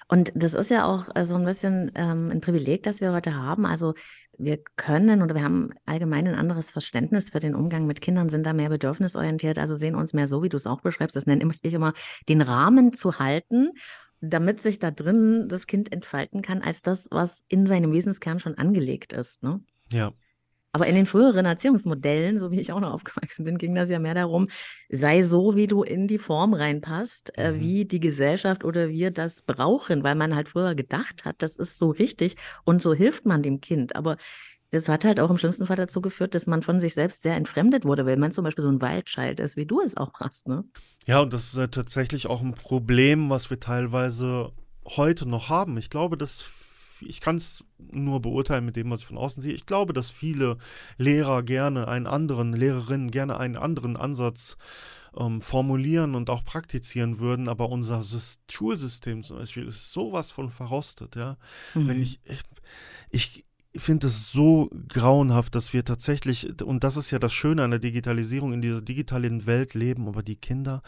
Und das ist ja auch äh, so ein bisschen ähm, ein Privileg, das wir heute haben. Also wir können oder wir haben allgemein ein anderes Verständnis für den Umgang mit Kindern, sind da mehr bedürfnisorientiert, also sehen uns mehr so, wie du es auch beschreibst, das nenne ich immer, den Rahmen zu halten damit sich da drin das Kind entfalten kann, als das, was in seinem Wesenskern schon angelegt ist. Ne? Ja. Aber in den früheren Erziehungsmodellen, so wie ich auch noch aufgewachsen bin, ging das ja mehr darum, sei so, wie du in die Form reinpasst, äh, mhm. wie die Gesellschaft oder wir das brauchen, weil man halt früher gedacht hat, das ist so richtig und so hilft man dem Kind. Aber das hat halt auch im schlimmsten Fall dazu geführt, dass man von sich selbst sehr entfremdet wurde, weil man zum Beispiel so ein Waldscheid ist, wie du es auch hast, ne? Ja, und das ist ja tatsächlich auch ein Problem, was wir teilweise heute noch haben. Ich glaube, dass ich kann es nur beurteilen mit dem, was ich von außen sehe. Ich glaube, dass viele Lehrer gerne einen anderen, Lehrerinnen gerne einen anderen Ansatz ähm, formulieren und auch praktizieren würden, aber unser Schulsystem zum Beispiel ist sowas von verrostet, ja. Mhm. Wenn ich, ich, ich finde es so grauenhaft, dass wir tatsächlich, und das ist ja das Schöne an der Digitalisierung, in dieser digitalen Welt leben, aber die Kinder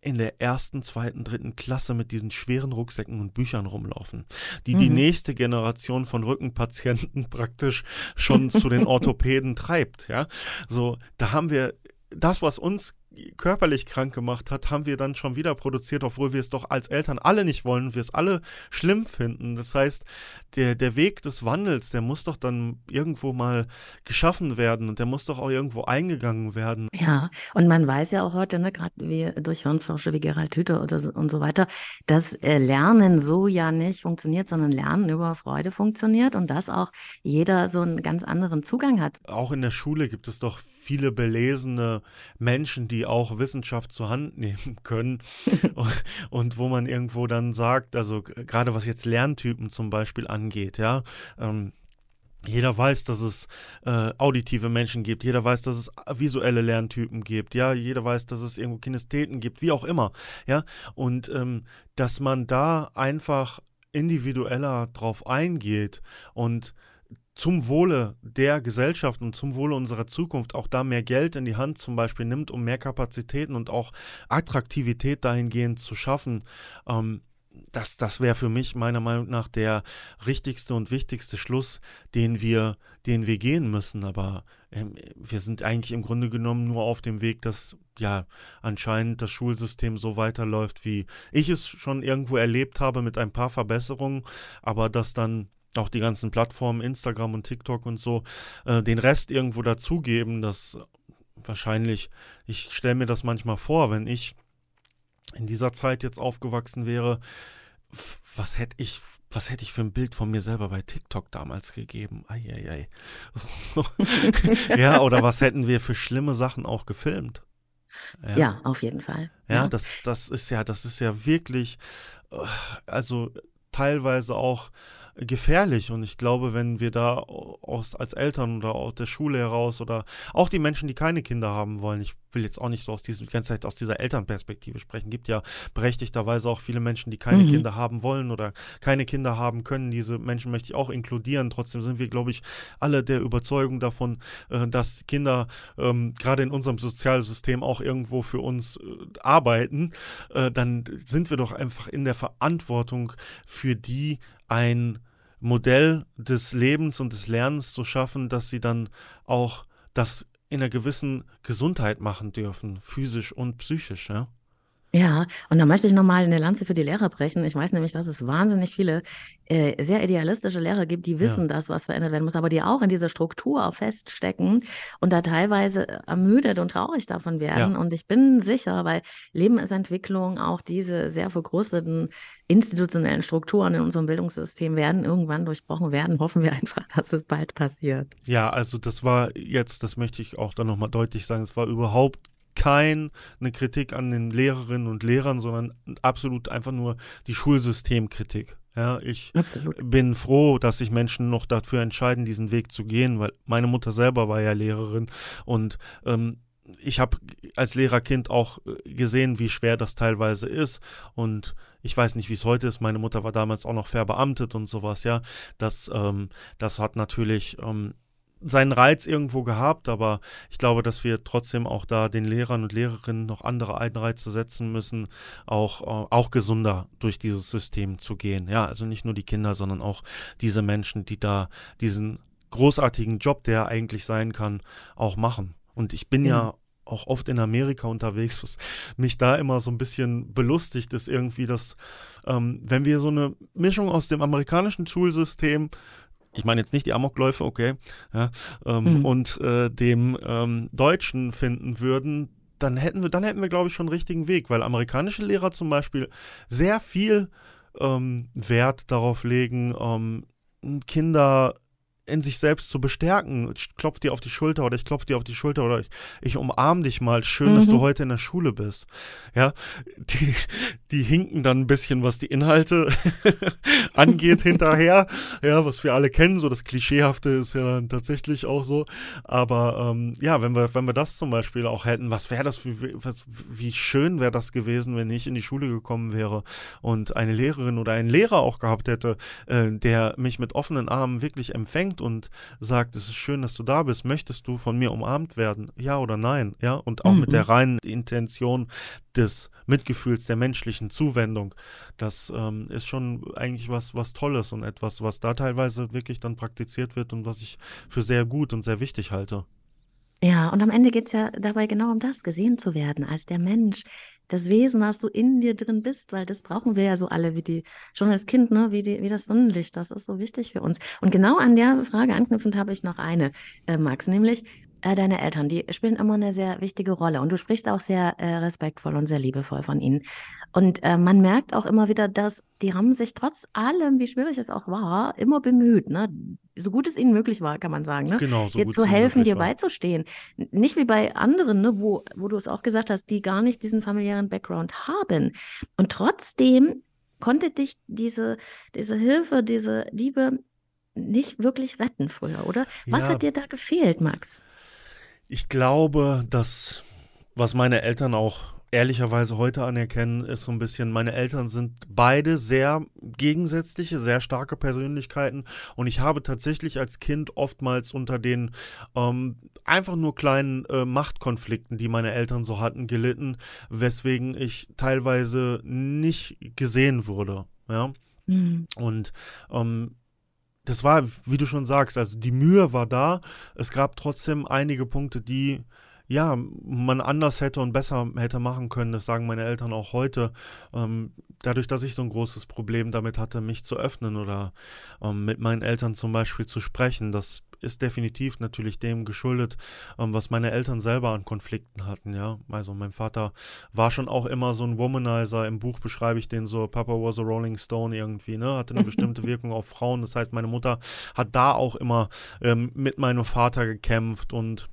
in der ersten, zweiten, dritten Klasse mit diesen schweren Rucksäcken und Büchern rumlaufen, die mhm. die nächste Generation von Rückenpatienten [laughs] praktisch schon zu den [laughs] Orthopäden treibt, ja. So, da haben wir das, was uns körperlich krank gemacht hat, haben wir dann schon wieder produziert, obwohl wir es doch als Eltern alle nicht wollen, wir es alle schlimm finden. Das heißt, der, der Weg des Wandels, der muss doch dann irgendwo mal geschaffen werden und der muss doch auch irgendwo eingegangen werden. Ja, und man weiß ja auch heute, ne, gerade wie durch Hirnforscher wie Gerald Hüther oder so, und so weiter, dass äh, Lernen so ja nicht funktioniert, sondern Lernen über Freude funktioniert und dass auch jeder so einen ganz anderen Zugang hat. Auch in der Schule gibt es doch viele belesene Menschen, die auch Wissenschaft zur Hand [laughs] nehmen können [laughs] und, wo man irgendwo dann sagt, also gerade was jetzt Lerntypen zum Beispiel angeht, ja, ähm, jeder weiß, dass es äh, auditive Menschen gibt. Jeder weiß, dass es visuelle Lerntypen gibt. Ja, jeder weiß, dass es irgendwo Kinestheten gibt, wie auch immer. Ja, und ähm, dass man da einfach individueller drauf eingeht und zum Wohle der Gesellschaft und zum Wohle unserer Zukunft auch da mehr Geld in die Hand zum Beispiel nimmt, um mehr Kapazitäten und auch Attraktivität dahingehend zu schaffen, ähm, das, das wäre für mich meiner Meinung nach der richtigste und wichtigste Schluss, den wir, den wir gehen müssen. Aber ähm, wir sind eigentlich im Grunde genommen nur auf dem Weg, dass ja anscheinend das Schulsystem so weiterläuft, wie ich es schon irgendwo erlebt habe, mit ein paar Verbesserungen, aber dass dann auch die ganzen Plattformen, Instagram und TikTok und so, äh, den Rest irgendwo dazugeben, dass wahrscheinlich, ich stelle mir das manchmal vor, wenn ich in dieser Zeit jetzt aufgewachsen wäre, was hätte ich, was hätte ich für ein Bild von mir selber bei TikTok damals gegeben? Eieiei. [laughs] ja, oder was hätten wir für schlimme Sachen auch gefilmt? Ja, ja auf jeden Fall. Ja, ja, Das, das ist ja, das ist ja wirklich, äh, also teilweise auch gefährlich. Und ich glaube, wenn wir da aus, als Eltern oder aus der Schule heraus oder auch die Menschen, die keine Kinder haben wollen, ich will jetzt auch nicht so aus diesem, die ganze Zeit aus dieser Elternperspektive sprechen, gibt ja berechtigterweise auch viele Menschen, die keine mhm. Kinder haben wollen oder keine Kinder haben können. Diese Menschen möchte ich auch inkludieren. Trotzdem sind wir, glaube ich, alle der Überzeugung davon, äh, dass Kinder ähm, gerade in unserem Sozialsystem auch irgendwo für uns äh, arbeiten. Äh, dann sind wir doch einfach in der Verantwortung für die ein Modell des Lebens und des Lernens zu schaffen, dass sie dann auch das in einer gewissen Gesundheit machen dürfen, physisch und psychisch. Ja? Ja, und da möchte ich nochmal eine Lanze für die Lehrer brechen. Ich weiß nämlich, dass es wahnsinnig viele äh, sehr idealistische Lehrer gibt, die wissen, ja. dass was verändert werden muss, aber die auch in dieser Struktur feststecken und da teilweise ermüdet und traurig davon werden. Ja. Und ich bin sicher, weil Leben ist Entwicklung, auch diese sehr vergrößerten institutionellen Strukturen in unserem Bildungssystem werden irgendwann durchbrochen werden. [laughs] Hoffen wir einfach, dass es bald passiert. Ja, also das war jetzt, das möchte ich auch dann nochmal deutlich sagen, es war überhaupt keine Kritik an den Lehrerinnen und Lehrern, sondern absolut einfach nur die Schulsystemkritik. Ja, ich Absolut. bin froh, dass sich Menschen noch dafür entscheiden, diesen Weg zu gehen, weil meine Mutter selber war ja Lehrerin und ähm, ich habe als Lehrerkind auch gesehen, wie schwer das teilweise ist. Und ich weiß nicht, wie es heute ist. Meine Mutter war damals auch noch verbeamtet und sowas, ja. Das, ähm, das hat natürlich ähm, seinen Reiz irgendwo gehabt, aber ich glaube, dass wir trotzdem auch da den Lehrern und Lehrerinnen noch andere Einreize setzen müssen, auch, äh, auch gesunder durch dieses System zu gehen. Ja, also nicht nur die Kinder, sondern auch diese Menschen, die da diesen großartigen Job, der eigentlich sein kann, auch machen. Und ich bin mhm. ja auch oft in Amerika unterwegs, was mich da immer so ein bisschen belustigt ist, irgendwie, dass ähm, wenn wir so eine Mischung aus dem amerikanischen Schulsystem ich meine jetzt nicht die Amokläufe, okay, ja, ähm, mhm. und äh, dem ähm, Deutschen finden würden, dann hätten wir, dann hätten wir, glaube ich, schon einen richtigen Weg, weil amerikanische Lehrer zum Beispiel sehr viel ähm, Wert darauf legen, ähm, Kinder in sich selbst zu bestärken. Ich klopf dir auf die Schulter oder ich klopf dir auf die Schulter oder ich, ich umarm dich mal. Schön, mhm. dass du mhm. heute in der Schule bist. Ja, die, die hinken dann ein bisschen, was die Inhalte [laughs] angeht hinterher. Ja, was wir alle kennen, so das Klischeehafte ist ja dann tatsächlich auch so. Aber ähm, ja, wenn wir, wenn wir das zum Beispiel auch hätten, was wäre das für, was, wie schön wäre das gewesen, wenn ich in die Schule gekommen wäre und eine Lehrerin oder einen Lehrer auch gehabt hätte, äh, der mich mit offenen Armen wirklich empfängt kommt und sagt, es ist schön, dass du da bist, möchtest du von mir umarmt werden? Ja oder nein? Ja, und auch mhm. mit der mhm. reinen Intention des Mitgefühls, der menschlichen Zuwendung. Das ähm, ist schon eigentlich was, was Tolles und etwas, was da teilweise wirklich dann praktiziert wird und was ich für sehr gut und sehr wichtig halte. Ja, und am Ende geht es ja dabei genau um das, gesehen zu werden als der Mensch, das Wesen, das du in dir drin bist, weil das brauchen wir ja so alle, wie die, schon als Kind, ne, wie, die, wie das Sonnenlicht, das ist so wichtig für uns. Und genau an der Frage anknüpfend habe ich noch eine, äh, Max, nämlich, äh, deine Eltern, die spielen immer eine sehr wichtige Rolle und du sprichst auch sehr äh, respektvoll und sehr liebevoll von ihnen. Und äh, man merkt auch immer wieder, dass die haben sich trotz allem, wie schwierig es auch war, immer bemüht, ne? so gut es ihnen möglich war, kann man sagen, ne? genau, so dir zu helfen, dir war. beizustehen. Nicht wie bei anderen, ne, wo, wo du es auch gesagt hast, die gar nicht diesen familiären Background haben. Und trotzdem konnte dich diese, diese Hilfe, diese Liebe nicht wirklich retten früher, oder? Was ja. hat dir da gefehlt, Max? Ich glaube, dass was meine Eltern auch ehrlicherweise heute anerkennen, ist so ein bisschen, meine Eltern sind beide sehr gegensätzliche, sehr starke Persönlichkeiten und ich habe tatsächlich als Kind oftmals unter den ähm, einfach nur kleinen äh, Machtkonflikten, die meine Eltern so hatten, gelitten, weswegen ich teilweise nicht gesehen wurde. Ja. Mhm. Und ähm, das war, wie du schon sagst, also die Mühe war da. Es gab trotzdem einige Punkte, die ja, man anders hätte und besser hätte machen können. Das sagen meine Eltern auch heute. Ähm, dadurch, dass ich so ein großes Problem damit hatte, mich zu öffnen oder ähm, mit meinen Eltern zum Beispiel zu sprechen, das ist definitiv natürlich dem geschuldet, ähm, was meine Eltern selber an Konflikten hatten, ja. Also mein Vater war schon auch immer so ein Womanizer. Im Buch beschreibe ich den so, Papa was a Rolling Stone irgendwie, ne? Hatte eine [laughs] bestimmte Wirkung auf Frauen. Das heißt, meine Mutter hat da auch immer ähm, mit meinem Vater gekämpft und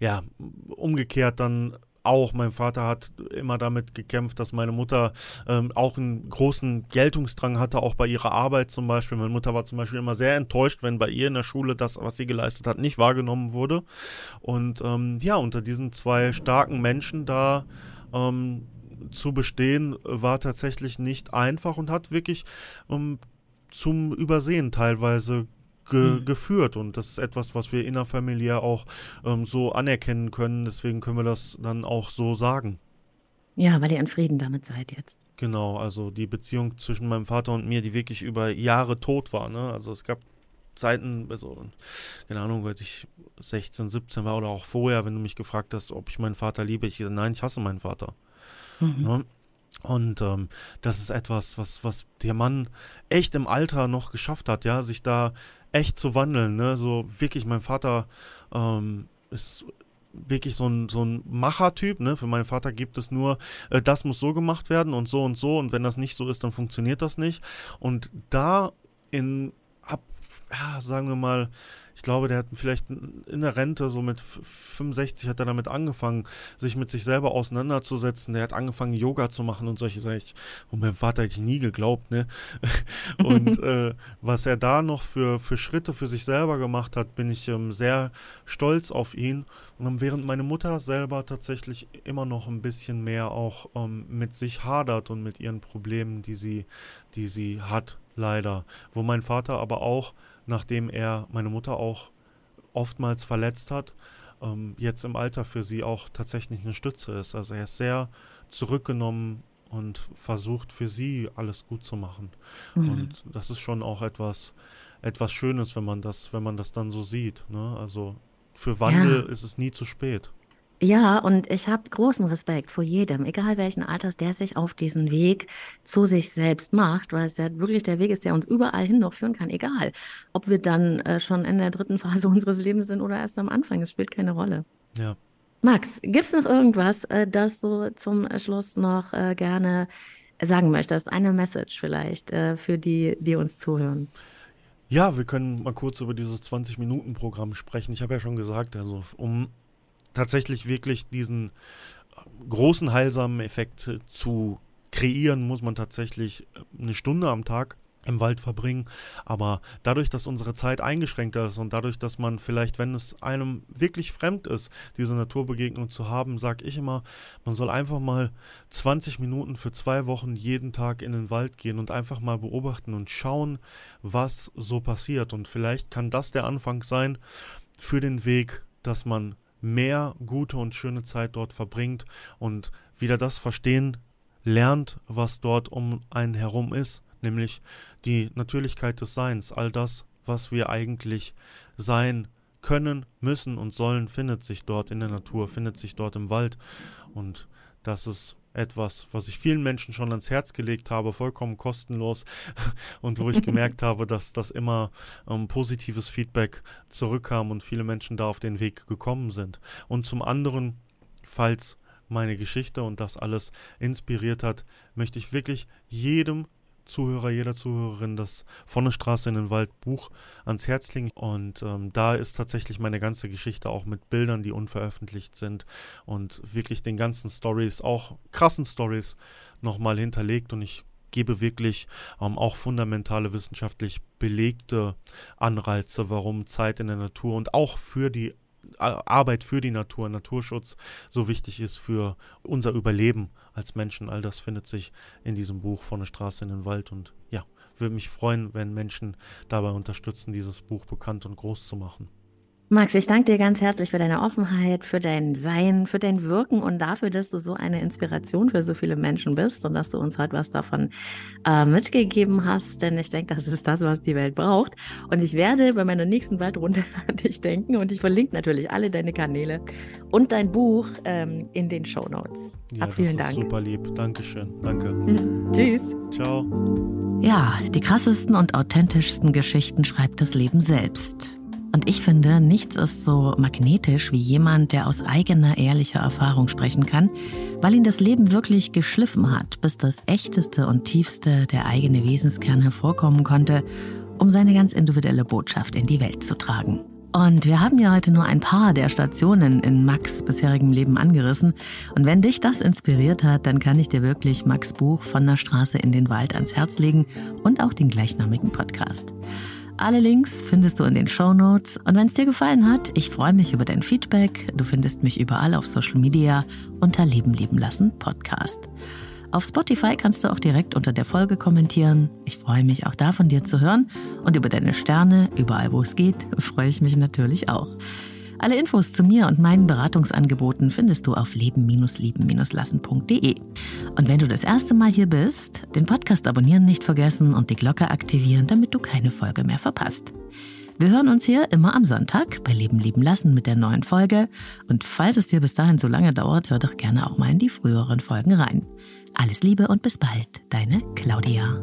ja, umgekehrt dann auch. Mein Vater hat immer damit gekämpft, dass meine Mutter ähm, auch einen großen Geltungsdrang hatte, auch bei ihrer Arbeit zum Beispiel. Meine Mutter war zum Beispiel immer sehr enttäuscht, wenn bei ihr in der Schule das, was sie geleistet hat, nicht wahrgenommen wurde. Und ähm, ja, unter diesen zwei starken Menschen da ähm, zu bestehen, war tatsächlich nicht einfach und hat wirklich ähm, zum Übersehen teilweise ge mhm. geführt. Und das ist etwas, was wir innerfamiliär auch ähm, so anerkennen können. Deswegen können wir das dann auch so sagen. Ja, weil ihr in Frieden damit seid jetzt. Genau, also die Beziehung zwischen meinem Vater und mir, die wirklich über Jahre tot war. Ne? Also es gab Zeiten, also, keine Ahnung, als ich 16, 17 war oder auch vorher, wenn du mich gefragt hast, ob ich meinen Vater liebe, ich gesagt, nein, ich hasse meinen Vater. Mhm. Ne? Und ähm, das ist etwas, was, was der Mann echt im Alter noch geschafft hat, ja, sich da echt zu wandeln, ne? So wirklich, mein Vater ähm, ist wirklich so ein, so ein Machertyp, ne? Für meinen Vater gibt es nur, äh, das muss so gemacht werden und so und so und wenn das nicht so ist, dann funktioniert das nicht. Und da in ab, ja, sagen wir mal, ich glaube, der hat vielleicht in der Rente, so mit 65 hat er damit angefangen, sich mit sich selber auseinanderzusetzen. Der hat angefangen, Yoga zu machen und solche Sachen. Und meinem Vater hätte ich nie geglaubt, ne? [laughs] und [laughs] äh, was er da noch für, für Schritte für sich selber gemacht hat, bin ich ähm, sehr stolz auf ihn. Und während meine Mutter selber tatsächlich immer noch ein bisschen mehr auch ähm, mit sich hadert und mit ihren Problemen, die sie, die sie hat, leider. Wo mein Vater aber auch nachdem er meine Mutter auch oftmals verletzt hat, ähm, jetzt im Alter für sie auch tatsächlich eine Stütze ist. Also er ist sehr zurückgenommen und versucht für sie alles gut zu machen. Mhm. Und das ist schon auch etwas, etwas Schönes, wenn man das, wenn man das dann so sieht. Ne? Also für Wandel ja. ist es nie zu spät. Ja, und ich habe großen Respekt vor jedem, egal welchen Alters, der sich auf diesen Weg zu sich selbst macht, weil es ja wirklich der Weg ist, der uns überall hin noch führen kann, egal, ob wir dann äh, schon in der dritten Phase [laughs] unseres Lebens sind oder erst am Anfang. Es spielt keine Rolle. Ja. Max, gibt es noch irgendwas, äh, das du zum Schluss noch äh, gerne sagen möchtest? Eine Message vielleicht äh, für die, die uns zuhören. Ja, wir können mal kurz über dieses 20-Minuten-Programm sprechen. Ich habe ja schon gesagt, also um tatsächlich wirklich diesen äh, großen heilsamen Effekt zu kreieren, muss man tatsächlich äh, eine Stunde am Tag im Wald verbringen. Aber dadurch, dass unsere Zeit eingeschränkter ist und dadurch, dass man vielleicht, wenn es einem wirklich fremd ist, diese Naturbegegnung zu haben, sage ich immer, man soll einfach mal 20 Minuten für zwei Wochen jeden Tag in den Wald gehen und einfach mal beobachten und schauen, was so passiert. Und vielleicht kann das der Anfang sein für den Weg, dass man mehr gute und schöne Zeit dort verbringt und wieder das verstehen lernt, was dort um einen herum ist, nämlich die Natürlichkeit des Seins, all das, was wir eigentlich sein können, müssen und sollen, findet sich dort in der Natur, findet sich dort im Wald. Und das ist etwas, was ich vielen Menschen schon ans Herz gelegt habe, vollkommen kostenlos [laughs] und wo ich gemerkt [laughs] habe, dass das immer ähm, positives Feedback zurückkam und viele Menschen da auf den Weg gekommen sind. Und zum anderen, falls meine Geschichte und das alles inspiriert hat, möchte ich wirklich jedem Zuhörer, jeder Zuhörerin das Von der Straße in den Wald Buch ans Herz legen. Und ähm, da ist tatsächlich meine ganze Geschichte auch mit Bildern, die unveröffentlicht sind und wirklich den ganzen Stories, auch krassen Stories, nochmal hinterlegt. Und ich gebe wirklich ähm, auch fundamentale wissenschaftlich belegte Anreize, warum Zeit in der Natur und auch für die Arbeit für die Natur, Naturschutz so wichtig ist für unser Überleben als Menschen. All das findet sich in diesem Buch von der Straße in den Wald und ja, würde mich freuen, wenn Menschen dabei unterstützen, dieses Buch bekannt und groß zu machen. Max, ich danke dir ganz herzlich für deine Offenheit, für dein Sein, für dein Wirken und dafür, dass du so eine Inspiration für so viele Menschen bist und dass du uns heute was davon äh, mitgegeben hast. Denn ich denke, das ist das, was die Welt braucht. Und ich werde bei meiner nächsten Waldrunde [laughs] an dich denken und ich verlinke natürlich alle deine Kanäle und dein Buch ähm, in den Show Notes. Ja, Hab vielen Dank. Super lieb. Dankeschön. Danke. [laughs] Tschüss. Ciao. Ja, die krassesten und authentischsten Geschichten schreibt das Leben selbst. Und ich finde, nichts ist so magnetisch wie jemand, der aus eigener ehrlicher Erfahrung sprechen kann, weil ihn das Leben wirklich geschliffen hat, bis das echteste und tiefste der eigene Wesenskern hervorkommen konnte, um seine ganz individuelle Botschaft in die Welt zu tragen. Und wir haben ja heute nur ein paar der Stationen in Max bisherigem Leben angerissen. Und wenn dich das inspiriert hat, dann kann ich dir wirklich Max Buch von der Straße in den Wald ans Herz legen und auch den gleichnamigen Podcast. Alle Links findest du in den Show Notes. Und wenn es dir gefallen hat, ich freue mich über dein Feedback. Du findest mich überall auf Social Media unter Leben leben lassen Podcast. Auf Spotify kannst du auch direkt unter der Folge kommentieren. Ich freue mich auch da von dir zu hören. Und über deine Sterne, überall wo es geht, [laughs] freue ich mich natürlich auch. Alle Infos zu mir und meinen Beratungsangeboten findest du auf leben-lieben-lassen.de. Und wenn du das erste Mal hier bist, den Podcast abonnieren nicht vergessen und die Glocke aktivieren, damit du keine Folge mehr verpasst. Wir hören uns hier immer am Sonntag bei Leben lieben lassen mit der neuen Folge. Und falls es dir bis dahin so lange dauert, hör doch gerne auch mal in die früheren Folgen rein. Alles Liebe und bis bald, deine Claudia.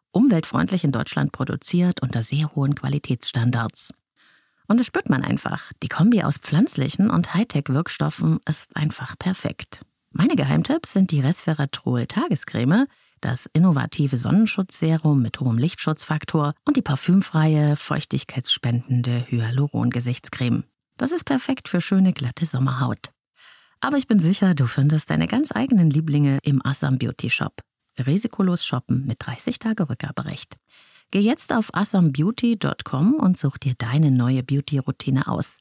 umweltfreundlich in Deutschland produziert unter sehr hohen Qualitätsstandards. Und das spürt man einfach. Die Kombi aus pflanzlichen und Hightech-Wirkstoffen ist einfach perfekt. Meine Geheimtipps sind die Resveratrol Tagescreme, das innovative Sonnenschutzserum mit hohem Lichtschutzfaktor und die parfümfreie, feuchtigkeitsspendende Hyaluron-Gesichtscreme. Das ist perfekt für schöne, glatte Sommerhaut. Aber ich bin sicher, du findest deine ganz eigenen Lieblinge im Assam Beauty Shop. Risikolos shoppen mit 30 Tage Rückgaberecht. Geh jetzt auf assambeauty.com und such dir deine neue Beauty-Routine aus.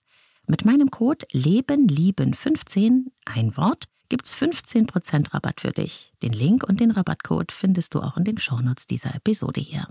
Mit meinem Code LebenLieben15, ein Wort, gibt's 15% Rabatt für dich. Den Link und den Rabattcode findest du auch in den Shownotes dieser Episode hier.